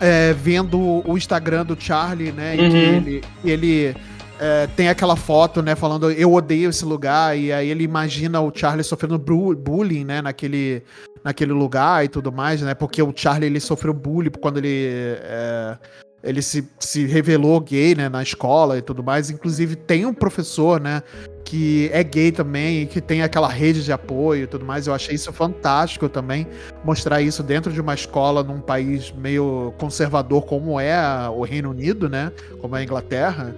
é, vendo o Instagram do Charlie, né? E que Uhum. ele, ele é, tem aquela foto, né? Falando eu odeio esse lugar, e aí ele imagina o Charlie sofrendo bullying, né? Naquele, naquele lugar e tudo mais, né? Porque o Charlie ele sofreu bullying quando ele. é, ele se, se revelou gay, né, na escola e tudo mais. Inclusive, tem um professor, né, que é gay também e que tem aquela rede de apoio e tudo mais. Eu achei isso fantástico também, mostrar isso dentro de uma escola num país meio conservador como é o Reino Unido, né, como é a Inglaterra.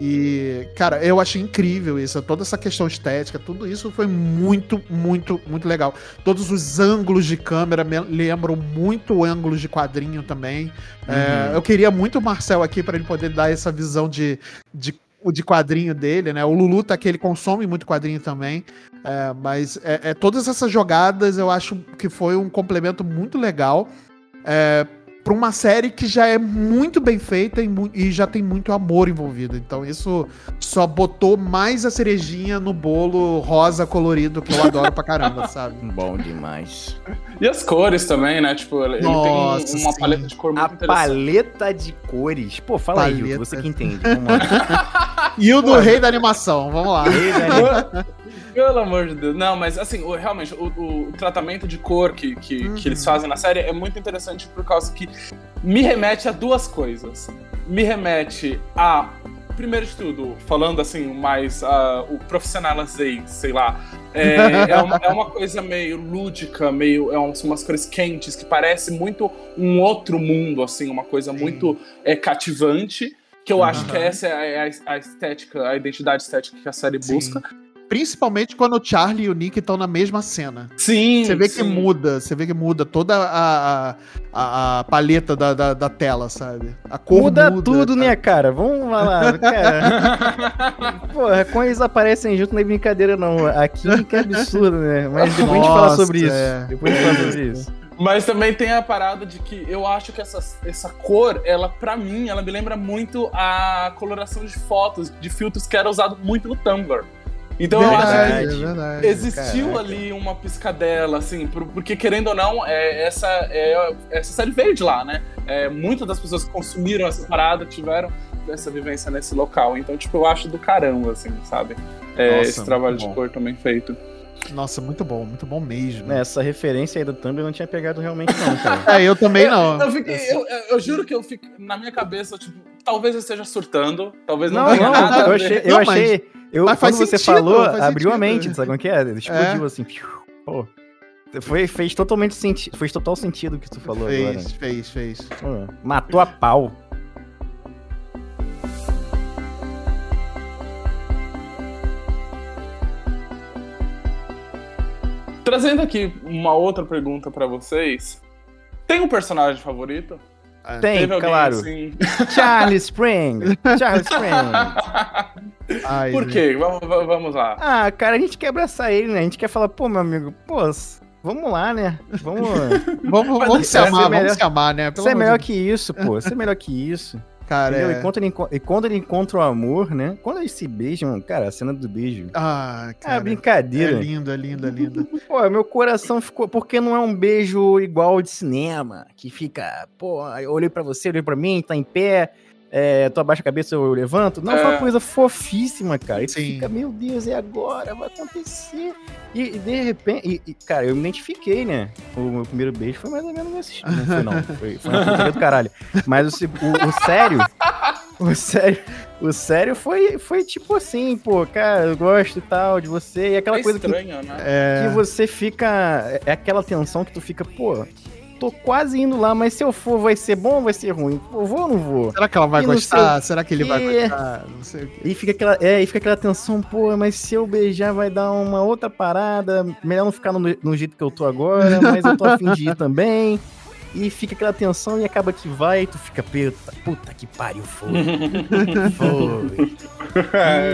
E, cara, eu achei incrível isso, toda essa questão estética, tudo isso foi muito, muito, muito legal. Todos os ângulos de câmera me lembram muito ângulos de quadrinho também. É, eu queria muito o Marcel aqui para ele poder dar essa visão de, de, de quadrinho dele, né? O Lulu tá aqui, ele consome muito quadrinho também. É, mas é, é, todas essas jogadas eu acho que foi um complemento muito legal. É, pra uma série que já é muito bem feita e, mu- e já tem muito amor envolvido. Então isso só botou mais a cerejinha no bolo rosa colorido que eu adoro pra caramba, [laughs] sabe? Bom demais. E as cores também, né? Tipo, ele Nossa, tem uma sim. paleta de cor muito A interessante. paleta de cores. Pô, fala aí, Paleta. Hugo, você que entende. Vamos lá. [laughs] E o do rei da animação, vamos lá. Ei, velho. [laughs] Pelo amor de Deus. Não, mas assim, o- realmente, o, o- tratamento de cor que, que, Uhum. que eles fazem na série é muito interessante por causa que me remete a duas coisas. Me remete a. Primeiro de tudo, falando assim, mais ah, o profissionalizei, sei lá. É, é, uma, é uma coisa meio lúdica, meio. É uns- umas cores quentes que parece muito um outro mundo, assim, uma coisa muito é, cativante. Que eu acho que essa é a, a estética, a identidade estética que a série Sim. busca. Principalmente quando o Charlie e o Nick estão na mesma cena. Sim. Você vê que sim. muda, você vê que muda toda a, a, a paleta da, da, da tela, sabe? A cor Muda, muda, tudo, tá? né, cara? Vamos lá, cara. [laughs] Porra, quando eles aparecem junto não é brincadeira, não. Aqui que absurdo, né? Mas depois a gente fala Nossa, sobre isso. é. Depois a gente fala sobre isso. Mas também tem a parada de que eu acho que essa, essa cor, ela, pra mim, ela me lembra muito a coloração de fotos, de filtros que era usado muito no Tumblr. Então eu acho que Verdade, é Verdade. verdade. existiu Caraca. ali uma piscadela, assim, por- porque querendo ou não, é, essa, é, essa série veio de lá, né? É, muitas das pessoas que consumiram essa parada tiveram essa vivência nesse local. Então, tipo, eu acho do caramba, assim, sabe? É, Nossa, esse trabalho de cor também feito. Nossa, muito bom, muito bom mesmo. Né, Essa referência aí do Tumblr eu não tinha pegado realmente, não, cara. [laughs] É, eu também não. Eu, fiquei, eu, eu- eu juro que eu fico na minha cabeça, tipo, talvez eu esteja surtando, talvez não, Não, tenha não, nada a eu achei. Eu Não, mas- achei eu, mas faz quando você sentido, falou, faz abriu a sentido. mente, sabe como que é? Explodiu assim. piu, Pô. Foi, fez totalmente sentido. Fez total sentido o que tu falou agora. Fez, fez, fez. Matou a pau. Trazendo aqui uma outra pergunta pra vocês. Tem um personagem favorito? Tem, Teve alguém claro. assim? [laughs] Charlie Spring. Charlie Spring. [laughs] Ai, Por quê? Vamos, vamos- lá. Ah, cara, a gente quer abraçar ele, né? A gente quer falar, pô, meu amigo, pô, vamos lá, né? Vamos. [laughs] Vamos, vamos se ser amar, melhor- vamos se amar, né? Pelo Você é melhor de que isso, pô. Você é melhor que isso. Cara, entendeu? é... E, quando ele, e quando ele encontra o amor, né? Quando eles se beijam, cara, a cena do beijo. Ah, cara. É brincadeira. lindo, é lindo, é lindo. [laughs] Pô, meu coração ficou. Porque não é um beijo igual de cinema, que fica, pô, eu olhei pra você, olhei pra mim, tá em pé, é, tu abaixa a cabeça, eu levanto. Não, foi uma É. coisa fofíssima, cara. E tu Sim. fica, meu Deus, e agora? Vai acontecer. E, e de repente, e- e, cara, eu me identifiquei, né? O meu primeiro beijo foi mais ou menos nesse. Não foi, não. [laughs] Foi, foi uma putaria do caralho. Mas o, o, o sério. O sério, o sério foi, foi tipo assim, pô, cara, eu gosto e tal de você. E aquela É coisa que estranho, né? É... que você fica. É aquela tensão que tu fica, pô, tô quase indo lá, mas se eu for, vai ser bom ou vai ser ruim? Eu vou ou não vou? Será que ela vai E gostar? Será que ele vai gostar? Não sei o quê. E fica aquela, é, e fica aquela tensão, pô, mas se eu beijar vai dar uma outra parada. Melhor não ficar no, no jeito que eu tô agora, mas eu tô afim de ir também. E fica aquela tensão e acaba que vai e tu fica, puta, puta que pariu, foi. [laughs] foi. [laughs]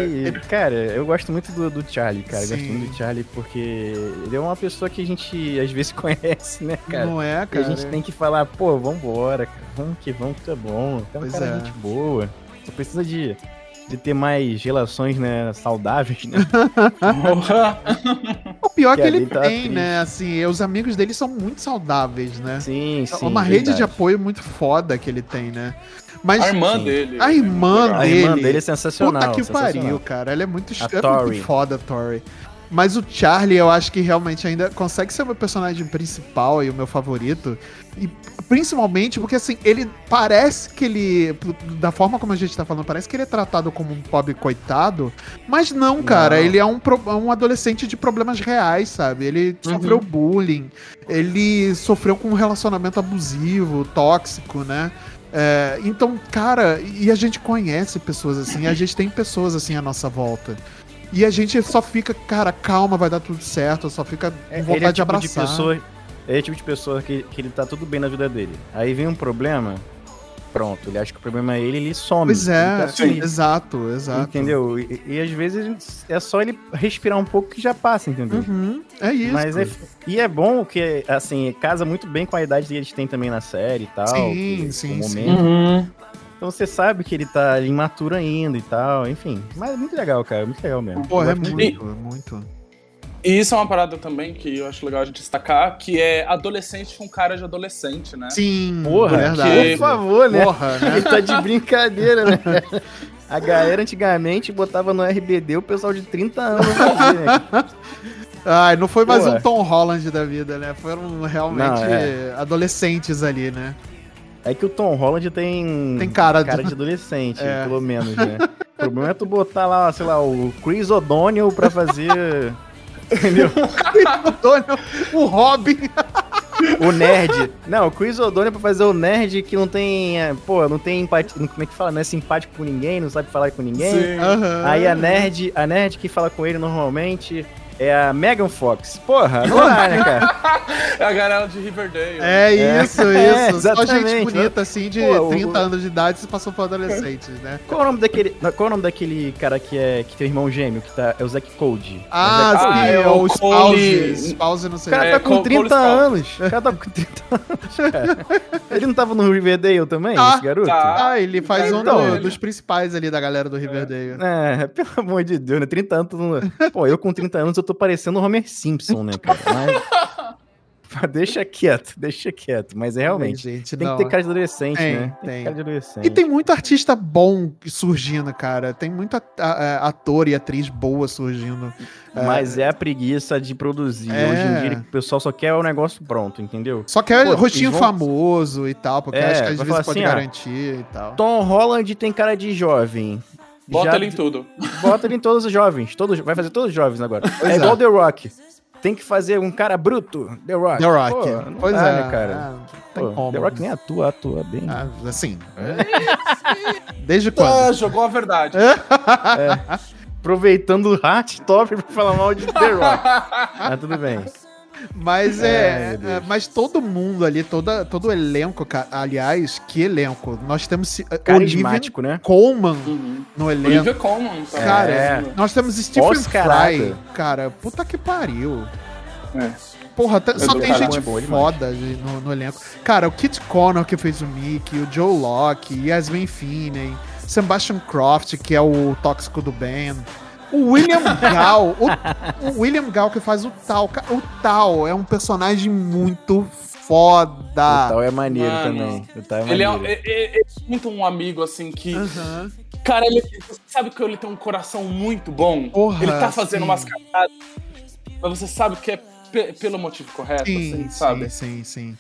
E, cara, eu gosto muito do, do Charlie, cara. Eu gosto muito do Charlie porque ele é uma pessoa que a gente às vezes [laughs] conhece, né, cara? Não é, E cara? a gente tem que falar, pô, vambora, cara. Vamos que vamos que tu é bom. Tu é um Pois cara é. gente boa. Só precisa de, de ter mais relações, né, saudáveis, né? O pior é Que que ele tá tem, triste. né? Assim, os amigos dele são muito saudáveis, né? Sim, É sim. uma rede de verdade. apoio muito foda que ele tem, né? Mas A irmã sim. dele. A irmã A dele. irmã dele é sensacional. Puta que sensacional. pariu, cara. Ela é muito, A é Tori. muito foda, Tori. Mas o Charlie, eu acho que realmente ainda consegue ser o meu personagem principal e o meu favorito. E principalmente porque, assim, ele parece que ele. Da forma como a gente tá falando, parece que ele é tratado como um pobre coitado. Mas não, cara. Não. Ele é um, pro- um adolescente de problemas reais, sabe? Ele Uhum. sofreu bullying. Ele sofreu com um relacionamento abusivo, tóxico, né? É, então, cara, e a gente conhece pessoas assim, a gente tem pessoas assim à nossa volta. E a gente só fica, cara, calma, vai dar tudo certo, só fica com É, vontade ele é de tipo de abraçar. pessoa. Ele é o tipo de pessoa que, que ele tá tudo bem na vida dele. Aí vem um problema. pronto, ele acha que o problema é ele, ele some. Pois é, quer sumir. exato, exato. Entendeu? E, e às vezes é só ele respirar um pouco que já passa, entendeu? Uhum, é isso. Mas é, e é bom que, assim, casa muito bem com a idade que eles têm também na série e tal. Sim, que- sim, sim. momento. Uhum. Então você sabe que ele tá imaturo ainda e tal, enfim. Mas é muito legal, cara, muito legal mesmo. Eu é muito, muito. E isso é uma parada também que eu acho legal a gente destacar, que é adolescente com cara de adolescente, né? Sim, Porra, verdade. por favor, né? Porra, né? Ele tá de brincadeira, né? A galera antigamente botava no RBD o pessoal de 30 anos fazia, né? [laughs] Ai, não foi mais Pô. um Tom Holland da vida, né? Foram realmente Não, é. adolescentes ali, né? É que o Tom Holland tem, Tem cara de- de adolescente, [laughs] É. pelo menos, né? O problema é tu botar lá, sei lá, o Chris O'Donnell pra fazer. [laughs] Entendeu? o Robin. O nerd. Não, o Chris O'Donnell pra fazer o nerd que não tem. é, pô, não tem empatia. Como é que fala? Não é simpático com ninguém, não sabe falar com ninguém. Sim. Aham. Aí a nerd, a nerd que fala com ele normalmente é a Megan Fox. Porra, não dá, né, cara? [laughs] É a galera de Riverdale. É isso, [laughs] É, isso. Só gente bonita, assim, de Pô, o- 30 anos de idade se passou por adolescentes, né? Qual é o nome daquele, qual é o nome daquele cara que é que tem um irmão gêmeo que tá é o Zack Code? Ah, É o Zack sim, Ah, é é o o Cole- Spouse. Spouse, não O sei. cara É, tá com Cole- 30 Cole Sprout. anos. O cara tá com 30 anos, [laughs] cara. Ele não tava no Riverdale também, Tá, esse garoto? tá. Ah, ele faz um Então, do- ele- dos principais ali da galera do Riverdale. É, pelo amor de Deus, né? 30 anos. tu não- Pô, eu com 30 anos eu tô parecendo o Homer Simpson, né, cara? Mas. [laughs] deixa quieto, deixa quieto. Mas é realmente. Ai, gente, Tem não. que ter cara de adolescente, Tem, né? Tem, tem. cara de adolescente. E tem muito artista bom surgindo, cara. Tem muito a- ator e atriz boa surgindo. Mas é a preguiça de produzir. É. Hoje em dia o pessoal só quer o negócio pronto, entendeu? Só que é Pô, rostinho vão- famoso e tal, porque É, acho que às vezes falar pode assim, ó, garantir e tal. Tom Holland tem cara de jovem. Bota Já- ele em tudo. [laughs] Bota ele em todos os jovens. Todos, vai fazer todos os jovens agora. Pois é igual é. The Rock. Tem que fazer um cara bruto. The Rock. The Rock. Pô, não pois dá, é, né, cara? é, Pô. The Rock nem atua, atua bem. Ah, assim. [laughs] Desde quando? Ah, jogou a verdade. Aproveitando o Hot Top pra falar mal de The Rock. [laughs] Mas tudo bem. Mas é, é, mas todo mundo ali, toda, todo o elenco, ca- aliás, que elenco. Nós temos se- Carismático, né? Coleman Uhum. no elenco. Olivia Colman. tá? Cara, É. nós temos Stephen. Fry. Cara, puta que pariu. É. Porra, tá- só tem gente é foda no, no elenco. Cara, o Kit Connor que fez o Mickey, o Joe Locke, Yasmin Finney, Sebastian Croft, que é o tóxico do Ben. O William Gal, o, o William Gal que faz o Tal. O Tal é um personagem muito foda. O tal é maneiro Mano. também. O tal é Ele é, maneiro. é- é- é muito um amigo, assim, que. Aham. Cara, ele você sabe que ele tem um coração muito bom. Porra, ele tá fazendo sim. umas cagadas. Mas você sabe que é pe- pelo motivo correto, Sim, assim, sabe? sim, sim, sim.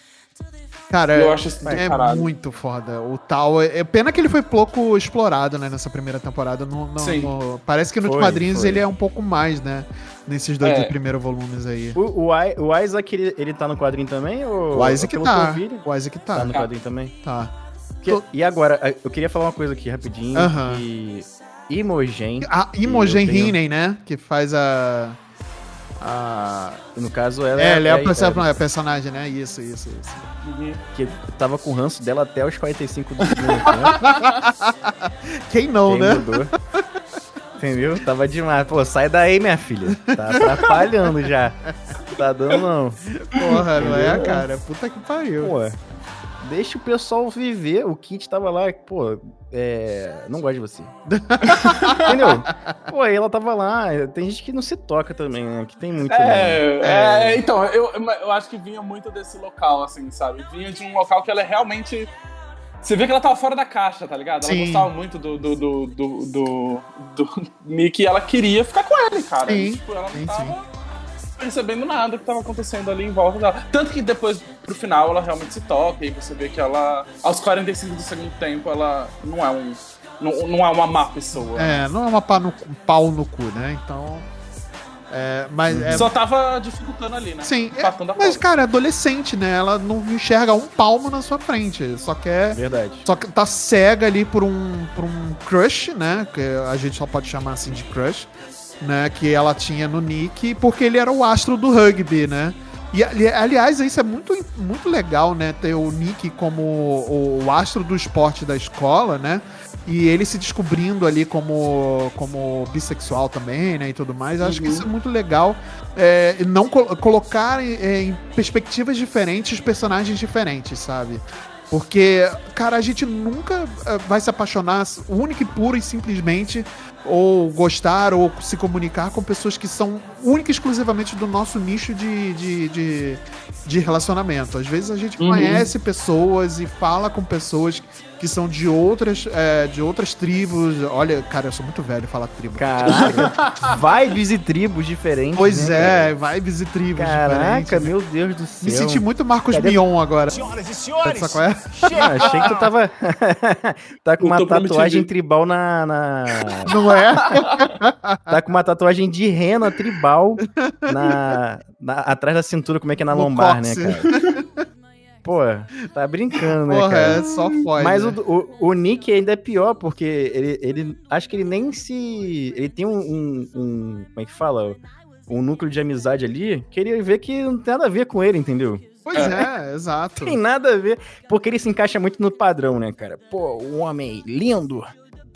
Cara, Eu acho isso é caralho. muito foda. O tal. É, é pena que ele foi pouco explorado, né, nessa primeira temporada. No, no- Sim. no- parece que nos Foi, quadrinhos foi. ele é um pouco mais, né? Nesses dois É. primeiros volumes aí. O, o, I- o Isaac, ele, ele tá no quadrinho também? Ou, O Isaac pelo tá. O Isaac tá tá. no quadrinho também? Tá. Que- Tô- E agora, eh, eu queria falar uma coisa aqui rapidinho. Aham. Que Imogen, A Imogen Eu tenho- né? Que faz a. A. no caso, ela É, ele é, a- o perso- é, personagem, né? Isso, isso, isso. Uhum. que tava com o ranço dela até os 45 do segundo [laughs] tempo. Quem não, Quem né? mudou? Entendeu? Tava demais. Pô, sai daí, minha filha. Tá atrapalhando já. Tá dando não. Porra, não é, cara? Puta que pariu. Pô, deixa o pessoal viver. O Kit tava lá, pô, é. Não gosto de você. [laughs] Entendeu? Pô, aí ela tava lá. Tem gente que não se toca também, né? Que tem muito. né? É, é, então, eu, eu acho que vinha muito desse local, assim, sabe? Vinha de um local que ela é realmente. Você vê que ela tava fora da caixa, tá ligado? Ela Sim. gostava muito do, do, do, do, do, do Nick e ela queria ficar com ele, cara. Sim, Tipo, ela não sim, tava percebendo nada que tava acontecendo ali em volta dela. Tanto que depois, pro final, ela realmente se toca e você vê que ela, aos 45 do segundo tempo, ela não é um. Não, não é uma má pessoa. É, não é uma pá no, um pau no cu, né? Então. É, mas é, Só tava dificultando ali, né? Sim, é, mas, cara, é adolescente, né? Ela não enxerga um palmo na sua frente. Só quer. Verdade. Só que tá cega ali por um, por um crush, né? Que a gente só pode chamar assim de crush, né? Que ela tinha no Nick, porque ele era o astro do rugby, né? E ali- aliás, isso é muito, muito legal, né? Ter o Nick como o, o astro do esporte da escola, né? E ele se descobrindo ali como, como bissexual também, né? E tudo mais. Eu Acho que isso é muito legal. É, e não co- colocar em, é, em perspectivas diferentes personagens diferentes, sabe? Porque, cara, a gente nunca eh, vai se apaixonar única e pura e simplesmente ou gostar ou se comunicar com pessoas que são única e exclusivamente do nosso nicho de, de, de, de relacionamento. Às vezes a gente Uhum. conhece pessoas e fala com pessoas que são de outras, eh, de outras tribos. Olha, cara, eu sou muito velho falar tribo. Caraca, [laughs] vibes e tribos diferentes. Pois né, é, vibes e tribos cara? diferentes. Caraca, meu Deus do céu. Me senti muito Marcos Cadê- Mion agora. Senhoras e Sabe senhores, qual é? Ah, achei que tu tava. [laughs] tá com Eu uma tatuagem tribal na. na- Não é? Tá com uma tatuagem de rena tribal na, na- atrás da cintura, como é que é na No lombar, né, cara? Pô, tá brincando, né, Porra, cara? é só foda. Mas o, o, o Nick ainda é pior, porque ele, ele. Acho que ele nem se. Ele tem um. um- um- como é que fala? Um núcleo de amizade ali que ele vê que não tem nada a ver com ele, entendeu? Pois é, exato. Tem nada a ver. Porque ele se encaixa muito no padrão, né, cara? Pô, um homem lindo,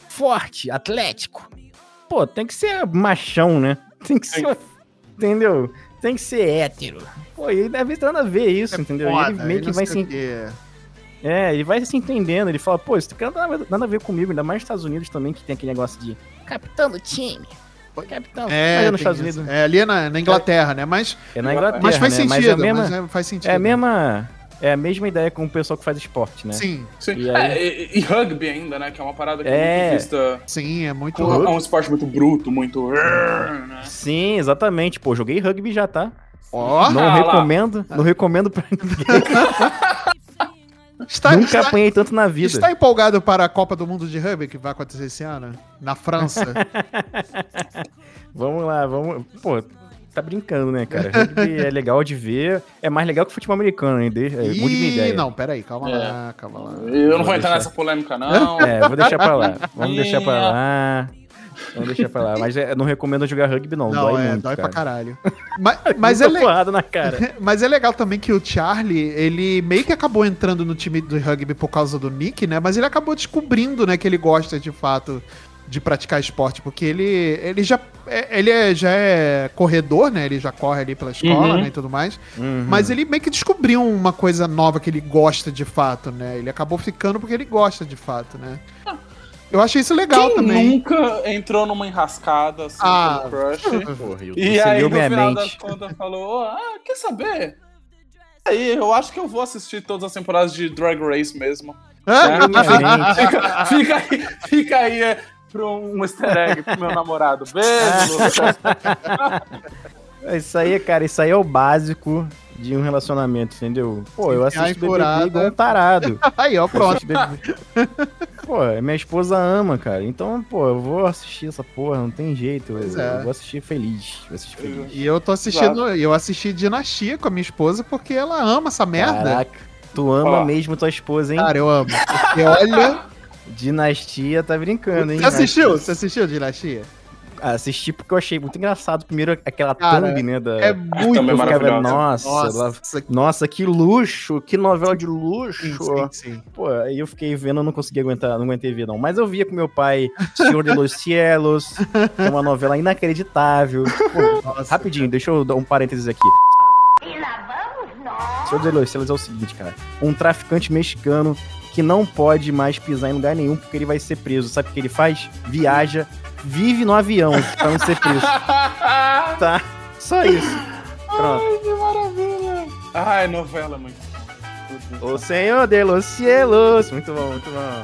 forte, atlético. Pô, tem que ser machão, né? Tem que ser. Entendeu? Tem que ser hétero. Pô, e deve ter nada a ver isso, entendeu? É Foda, ele meio e que vai se. o quê. É, ele vai se entendendo. Ele fala, pô, isso não tem nada, a ver comigo, ainda mais nos Estados Unidos também, que tem aquele negócio de capitão do time. Capitão. É, é nos Estados isso. Unidos. é ali na, na Inglaterra, né? Mas, É na Inglaterra. mas faz né? sentido, Mas é mesma, mas é- faz sentido. é a mesma. É a mesma ideia com o pessoal que faz esporte, né? Sim, Sim. E aí- É, e, e rugby ainda, né? Que é uma parada que é, É. muito vista. sim, é muito. É um esporte muito bruto, muito. né? Sim, exatamente. Pô, joguei rugby já, tá? Ó, Não Ah, lá. recomendo, não recomendo pra ninguém. [laughs] está, Nunca está, apanhei tanto na vida. está empolgado para a Copa do Mundo de Rugby que vai acontecer esse ano? Na França. [laughs] Vamos lá, vamos. Pô, tá brincando, né, cara? Rugby é legal de ver. É mais legal que futebol americano, hein? De... É, mude minha Ih, ideia. não, peraí, calma É. lá, calma lá. Eu não vou Vou entrar deixar. nessa polêmica, não. [laughs] É, vou deixar pra lá. Vamos deixar pra lá. [laughs] Vamos deixar pra lá. Mas é, não recomendo jogar rugby, não. Não, dói é, muito, dói cara. pra caralho. [laughs] Mas, mas, é le- na cara. mas é legal também que o Charlie, ele meio que acabou entrando no time do rugby por causa do Nick, né? Mas ele acabou descobrindo, né, que ele gosta de fato de praticar esporte, porque ele, ele já é- ele é, já é corredor, né? Ele já corre ali pela escola, Uhum. né, e tudo mais. Uhum. Mas ele meio que descobriu uma coisa nova que ele gosta de fato, né? Ele acabou ficando porque ele gosta de fato, né? Eu achei isso legal Quem também. nunca entrou numa enrascada assim, Ah. crush? [laughs] Porra, E aí, no minha final das contas, falou: Ah, quer saber? Aí, eu acho que eu vou assistir todas as temporadas de Drag Race mesmo. Ah, né? [laughs] fica, fica aí, fica aí é, pra um easter egg pro meu namorado. Beijo, [laughs] Lucas. Isso aí, cara, isso aí é o básico de um relacionamento, entendeu? Pô, eu assisto BBB igual um tarado. [laughs] Aí, ó, pronto. Pô, minha esposa ama, cara. Então, pô, eu vou assistir essa porra, não tem jeito. Eu, é. eu vou assistir feliz. Vou assistir feliz. E eu tô assistindo, eu assisti Dinastia com a minha esposa porque ela ama essa merda. Caraca, tu ama Ó. mesmo tua esposa, hein? Cara, eu amo. Porque olha. Dinastia tá brincando, hein? Você assistiu? Você assistiu Dinastia? Assisti porque eu achei muito engraçado. Primeiro, aquela Cara, thumb, né? Da... É muito ficava, maravilhosa. nossa, ela- Nossa, nossa, que luxo, que novela de sim, luxo. sim, sim. Pô, aí eu fiquei vendo, eu não consegui aguentar, não aguentei ver, não. Mas eu via com meu pai Senhor de los Cielos, que é uma novela inacreditável. Pô, Nossa, rapidinho, deixa eu dar um parênteses aqui. Senhor de los Cielos é o seguinte, cara. Um traficante mexicano que não pode mais pisar em lugar nenhum porque ele vai ser preso. Sabe o que ele faz? Viaja, vive no avião pra não ser preso. [laughs] Tá? Só isso. Pronto. Ai, que maravilha. Ai, novela, mãe. O Senhor de los Cielos. Muito bom, muito bom.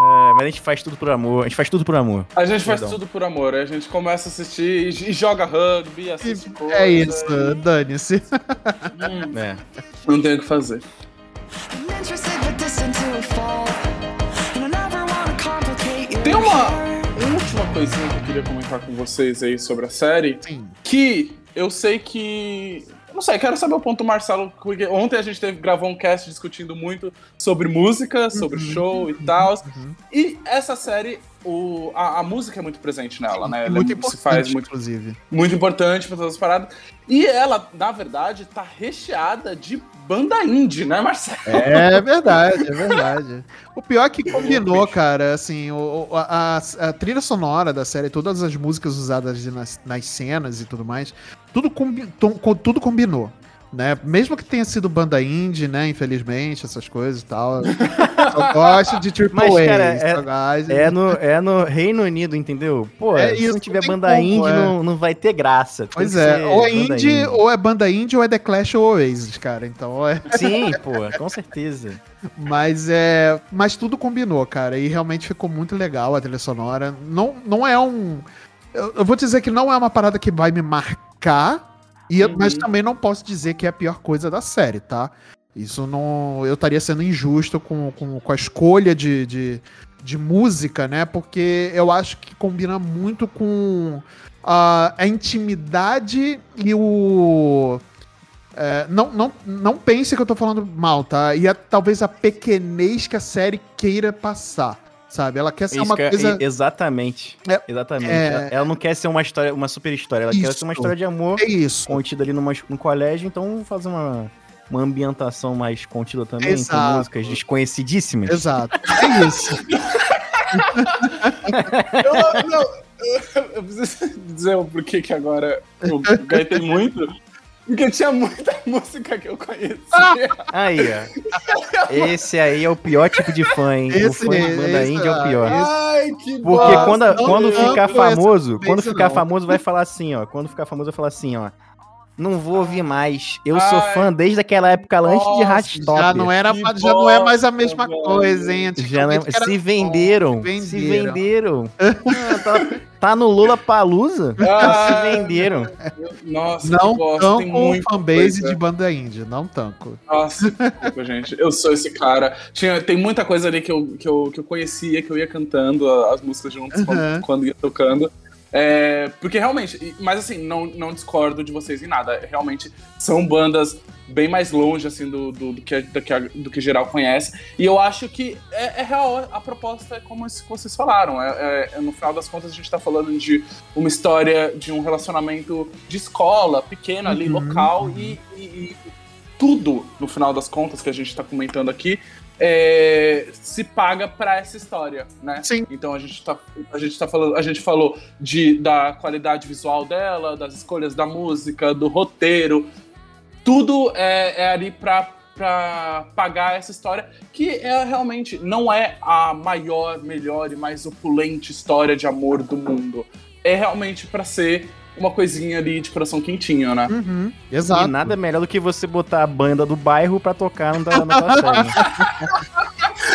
É, mas a gente faz tudo por amor. A gente faz tudo por amor. A gente faz Perdão. tudo por amor. A gente começa a assistir e e joga rugby, assiste coisa. É isso, dane-se. Hum, É. não tem o que fazer. Tem uma, última coisinha que eu queria comentar com vocês aí sobre a série. Sim. Que eu sei que. Não sei, quero saber o ponto do Marcelo. Porque ontem a gente teve, gravou um cast discutindo muito sobre música, sobre show e tal. E essa série o, a, a música é muito presente nela, né? Ela muito se importante, faz muito, inclusive. muito importante pra todas as paradas. E ela, na verdade, tá recheada de banda indie, né, Marcelo? É verdade, é verdade. O pior é que combinou, cara, assim, o, o- a, a trilha sonora da série, todas as músicas usadas nas, nas cenas e tudo mais, tudo, combi, tudo combinou. Né? Mesmo que tenha sido banda indie, né? Infelizmente, essas coisas e tal. Só gosto de [laughs] Triple Mas, A. cara, é- É no, é no Reino Unido, entendeu? Pô, É se isso, não tiver não banda como, indie, é. não, não vai ter graça. Pois é, ou é banda indie, ou é banda indie, ou é The Clash ou Oasis, cara. Então é. Sim, pô, com certeza. [laughs] Mas é. Mas tudo combinou, cara. E realmente ficou muito legal a trilha sonora. Não, não é um. Eu, eu vou dizer que não é uma parada que vai me marcar. E, eu- Mas também não posso dizer que é a pior coisa da série, tá? Isso não. Eu estaria sendo injusto com, com, com a escolha de, de, de música, né? Porque eu acho que combina muito com a, a intimidade e o. É, não, não, não pense que eu tô falando mal, tá? E é talvez a pequenez que a série queira passar, sabe? Ela quer ser Isso uma que é- coisa. Exatamente. É, exatamente. é- Ela, ela não quer ser uma história, uma super história, ela quer Isso. ser uma história de amor É isso. contida ali numa, num colégio, então vamos fazer uma, uma ambientação mais contida também, Exato. com músicas desconhecidíssimas. Exato. [laughs] É isso. [laughs] Eu, não, eu, eu preciso dizer o porquê que agora eu gaitei muito. Porque tinha muita [laughs] música que eu conhecia. Aí, ó. Esse aí é o pior tipo de fã, hein? o Esse- fã de banda esse- indie é o pior. Ai, que Porque bosta. quando, quando ficar famoso, quando ficar não. famoso vai falar assim, ó. Quando ficar famoso vai falar assim, ó. Não vou ouvir mais. Eu sou Ai. fã desde aquela época lá antes de Heartstopper. Já não, era, já não é mais a bosta, mesma velho. coisa, hein? Já não é- era- se venderam, Se se venderam. venderam. [laughs] Ah, tá, tá no Lula Palusa? [laughs] Ah. se venderam. Nossa, Não bosta. Tanco muita fanbase coisa. de banda indie, não tanco. Nossa, [laughs] desculpa, gente. Eu sou esse cara. Tinha, tem muita coisa ali que eu, que, eu, que eu conhecia, que eu ia cantando as músicas juntas Uhum. quando, quando ia tocando. É, porque realmente, mas assim, não, não discordo de vocês em nada. Realmente são bandas bem mais longe assim do, do, do que, do, que, a- do que geral conhece. E eu acho que é, é real a proposta, é como vocês falaram. É, é- é, no final das contas, a gente tá falando de uma história de um relacionamento de escola, pequeno ali, Uhum, local, e- e- e tudo, no final das contas, que a gente tá comentando aqui, é, se paga pra essa história, né? Sim. Então a gente tá, a gente tá falando, a gente falou de, da qualidade visual dela, das escolhas da música, do roteiro, tudo é, é ali pra, pra pagar essa história, que é realmente não é a maior, melhor e mais opulente história de amor do mundo. É realmente pra ser uma coisinha ali de coração quentinho, né? Uhum, E exato. nada melhor do que você botar a banda do bairro pra tocar na tua série.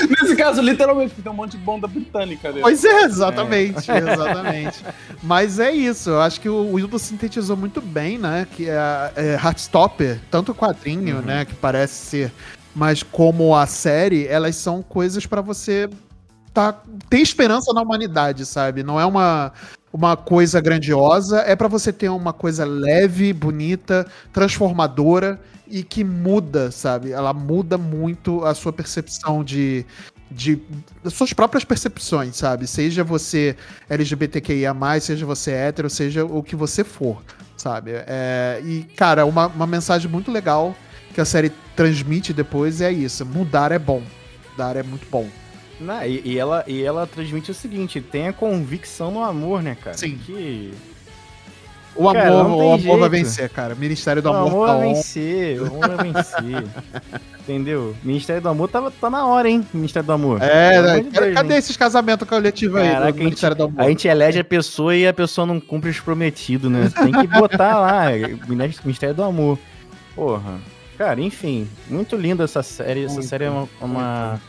[laughs] Nesse caso, literalmente, porque tem um monte de banda britânica ali. Pois é, exatamente, exatamente. Mas é isso, eu acho que o Wildo sintetizou muito bem, né? Que é, é Heartstopper, tanto o quadrinho, né, que parece ser, mas como a série, elas são coisas pra você tá, ter esperança na humanidade, sabe? Não é uma, uma coisa grandiosa, é pra você ter uma coisa leve, bonita, transformadora e que muda, sabe? Ela muda muito a sua percepção de, de suas próprias percepções, sabe? Seja você LGBTQIA+, seja você hétero, seja o que você for, sabe? É, e, cara, uma, uma mensagem muito legal que a série transmite depois é isso. Mudar é bom. Mudar é muito bom. Não, e, e ela, e ela transmite o seguinte: tenha convicção no amor, né, cara? Sim. Que O amor, Cara, o amor vai vencer, cara. Ministério do o Amor, amor tá vai on. vencer, o amor vai vencer. [laughs] Entendeu? Ministério do Amor tá, tá na hora, hein? Ministério do Amor. É, Pelo né? Deus, cadê hein? esses casamentos coletivos aí Caraca, do a gente- Ministério do Amor? A gente elege a pessoa e a pessoa não cumpre os prometidos, né? Tem que botar lá, [laughs] Ministério do Amor. Porra. Cara, enfim, muito linda essa série. Essa Muito, série é uma, uma-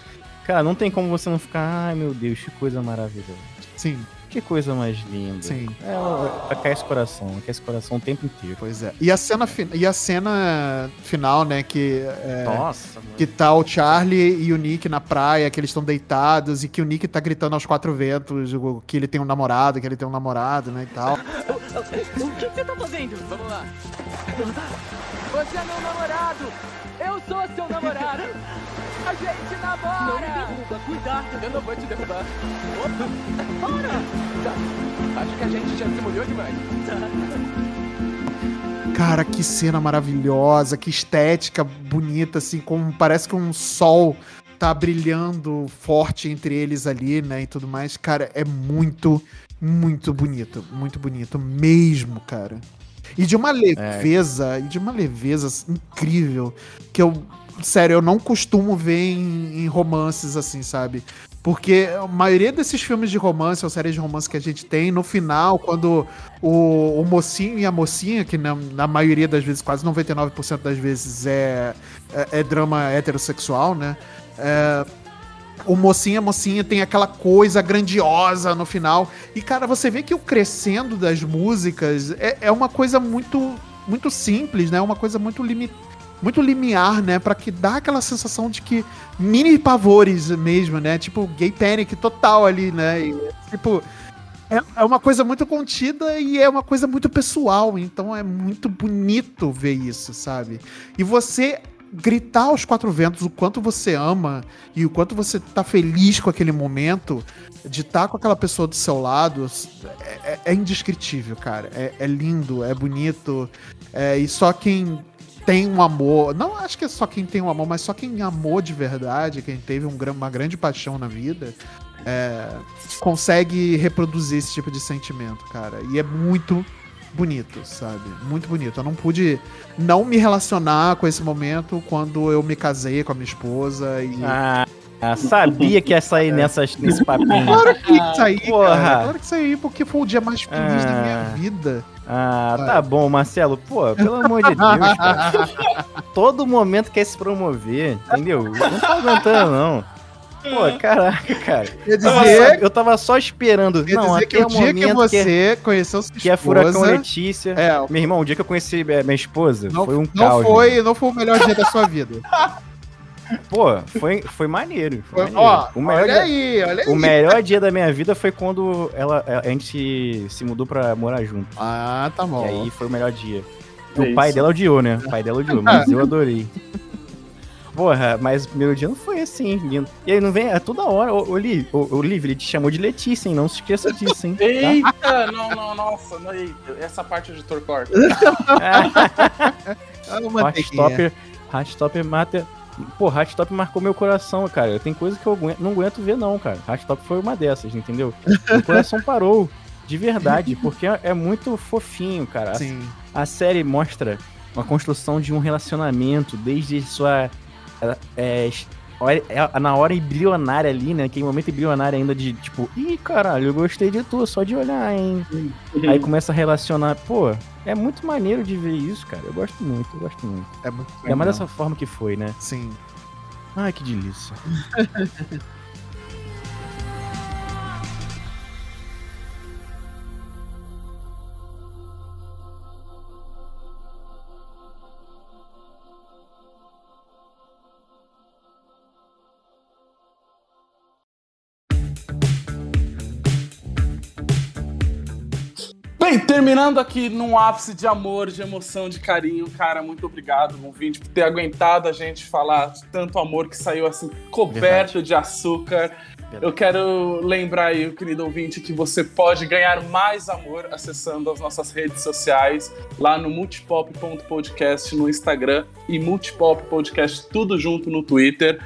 Cara, não tem como você não ficar. Ai, meu Deus, que coisa maravilhosa. Sim, Que coisa mais linda. sim. É, ela aquece o coração, aquece o coração o tempo inteiro. Pois é. E a cena, fi- e a cena final, né, que, é, Nossa, que tá o Charlie e o Nick na praia, que eles estão deitados, e que o Nick tá gritando aos quatro ventos que ele tem um namorado, que ele tem um namorado, né, e tal. [laughs] O que você tá fazendo? Vamos lá. Você é meu namorado! Eu sou seu namorado! A gente namora! Não me derruba, cuidado! Eu não vou te derrubar. Opa, para! Tá. Acho que a gente já se molhou demais. Cara, que cena maravilhosa, que estética bonita, assim, como parece que um sol tá brilhando forte entre eles ali, né, e tudo mais. Cara, é muito, muito bonito, muito bonito mesmo, cara. E de uma leveza, e de uma leveza incrível, que eu, sério, eu não costumo ver em, em romances assim, sabe? Porque a maioria desses filmes de romance ou séries de romance que a gente tem, no final, quando o, o mocinho e a mocinha, que na, na maioria das vezes, quase 99% das vezes, é, é, é drama heterossexual, né? É, o mocinho e a mocinha tem aquela coisa grandiosa no final. E, cara, você vê que o crescendo das músicas é, é uma coisa muito, muito simples, né? Uma coisa muito limitada muito limiar, né? Pra que dá aquela sensação de que mini pavores mesmo, né? Tipo, gay panic total ali, né? E, tipo, é, é uma coisa muito contida e é uma coisa muito pessoal. Então é muito bonito ver isso, sabe? E você gritar aos quatro ventos o quanto você ama e o quanto você tá feliz com aquele momento de estar com aquela pessoa do seu lado é, é- é indescritível, cara. É, é lindo, é bonito. É, e só quem tem um amor, não acho que é só quem tem um amor, mas só quem amou de verdade, quem teve um uma grande paixão na vida, é, consegue reproduzir esse tipo de sentimento, cara. E é muito bonito, sabe? Muito bonito. Eu não pude não me relacionar com esse momento quando eu me casei com a minha esposa e. Ah, ah, sabia que ia sair nessas, nesse papinho. Claro que isso aí, porra. cara. Claro que aí, porque foi o dia mais feliz da minha Ah. vida. Ah, tá bom, Marcelo. Pô, pelo amor de Deus, cara. [laughs] Todo momento quer se promover, entendeu? Não tá aguentando, não. Pô, caraca, cara. Quer Eu tava, dizer, só, eu tava só esperando. quer não, dizer até que o o dia que momento que, é, você conheceu sua que é Furacão Letícia. É, Meu irmão, o dia que eu conheci eh, minha esposa, não, foi um não caos. foi, não foi o melhor dia da sua vida. [laughs] Pô, foi, foi maneiro. Foi maneiro. ó, o melhor olha dia- aí, olha aí. O melhor dia da minha vida foi quando ela, a gente se mudou pra morar junto. Ah, tá bom. E aí foi o melhor dia. É o pai isso. dela odiou, né? O pai dela odiou, mas eu adorei. [laughs] Porra, mas o primeiro dia não foi assim, lindo. E aí não vem, é toda hora. Ô, ô, Liv, ele te chamou de Letícia, hein? Não se esqueça disso, hein? [laughs] Eita, não, não, nossa, não, essa parte o editor corta. [laughs] Ah, uma manteiguinha. Heartstopper, Heartstopper mata. Pô, Heartstopper marcou meu coração, cara. Tem coisa que eu aguento- não aguento ver, não, cara. Heartstopper foi uma dessas, entendeu? Meu coração parou. De verdade, porque é é muito fofinho, cara. A Sim. A série mostra uma construção de um relacionamento desde sua. é, é, hora- é, na hora embrionária ali, né? Aquele momento embrionário ainda de tipo, ih, caralho, eu gostei de tu, só de olhar, hein? Aí começa a relacionar. Pô, é muito maneiro de ver isso, cara. Eu gosto muito, eu gosto muito. É muito Ainda mais dessa forma que foi, né? Sim. Ai, que delícia. [laughs] Bem, terminando aqui num ápice de amor, de emoção, de carinho, cara, muito obrigado, ouvinte, por ter aguentado a gente falar de tanto amor que saiu assim, coberto de açúcar. Eu quero lembrar aí, o querido ouvinte, que você pode ganhar mais amor acessando as nossas redes sociais, lá no multipop.podcast no Instagram e multipop podcast tudo junto no Twitter.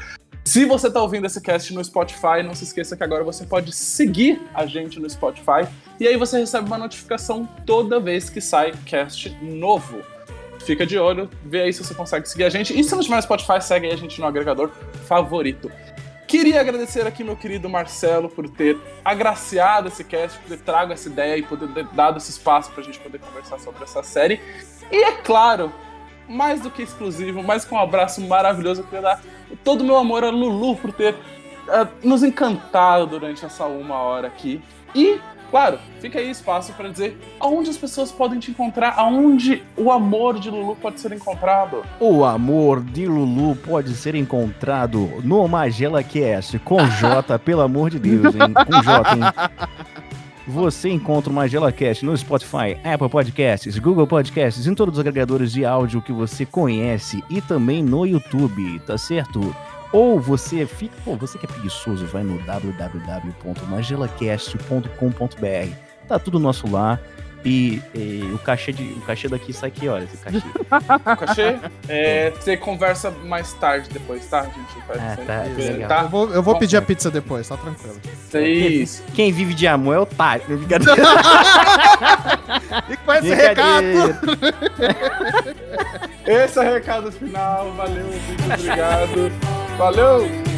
Se você está ouvindo esse cast no Spotify, não se esqueça que agora você pode seguir a gente no Spotify e aí você recebe uma notificação toda vez que sai cast novo. Fica de olho, vê aí se você consegue seguir a gente. E se não tiver no Spotify, segue aí a gente no agregador favorito. Queria agradecer aqui meu querido Marcelo por ter agraciado esse cast, por ter trago essa ideia e poder ter dado esse espaço pra gente poder conversar sobre essa série. E é claro, mais do que exclusivo, mais que um abraço maravilhoso, eu queria dar todo o meu amor a Lulu por ter ah, nos encantado durante essa uma hora aqui. E, claro, fica aí espaço para dizer aonde as pessoas podem te encontrar, aonde o amor de Lulu pode ser encontrado. O amor de Lulu pode ser encontrado no Magela Cast com J, pelo amor de Deus, hein? Com J, hein? [laughs] Você encontra o Magela Cast no Spotify, Apple Podcasts, Google Podcasts, em todos os agregadores de áudio que você conhece e também no YouTube, tá certo? Ou você fica, pô, você que é preguiçoso, vai no www.magelacast.com.br. Tá tudo nosso lá. E, e o cachê de, o cachê daqui sai que horas, o cachê? O cachê? É, você conversa mais tarde depois, tá? A gente vai Ah, tá, legal. tá? Eu vou, eu vou Bom, pedir a é. pizza depois, tá tranquilo. Isso. Quem vive de amor é otário. Brincadeira. [laughs] E com esse recado. Esse é o recado final. Valeu, muito obrigado. Valeu!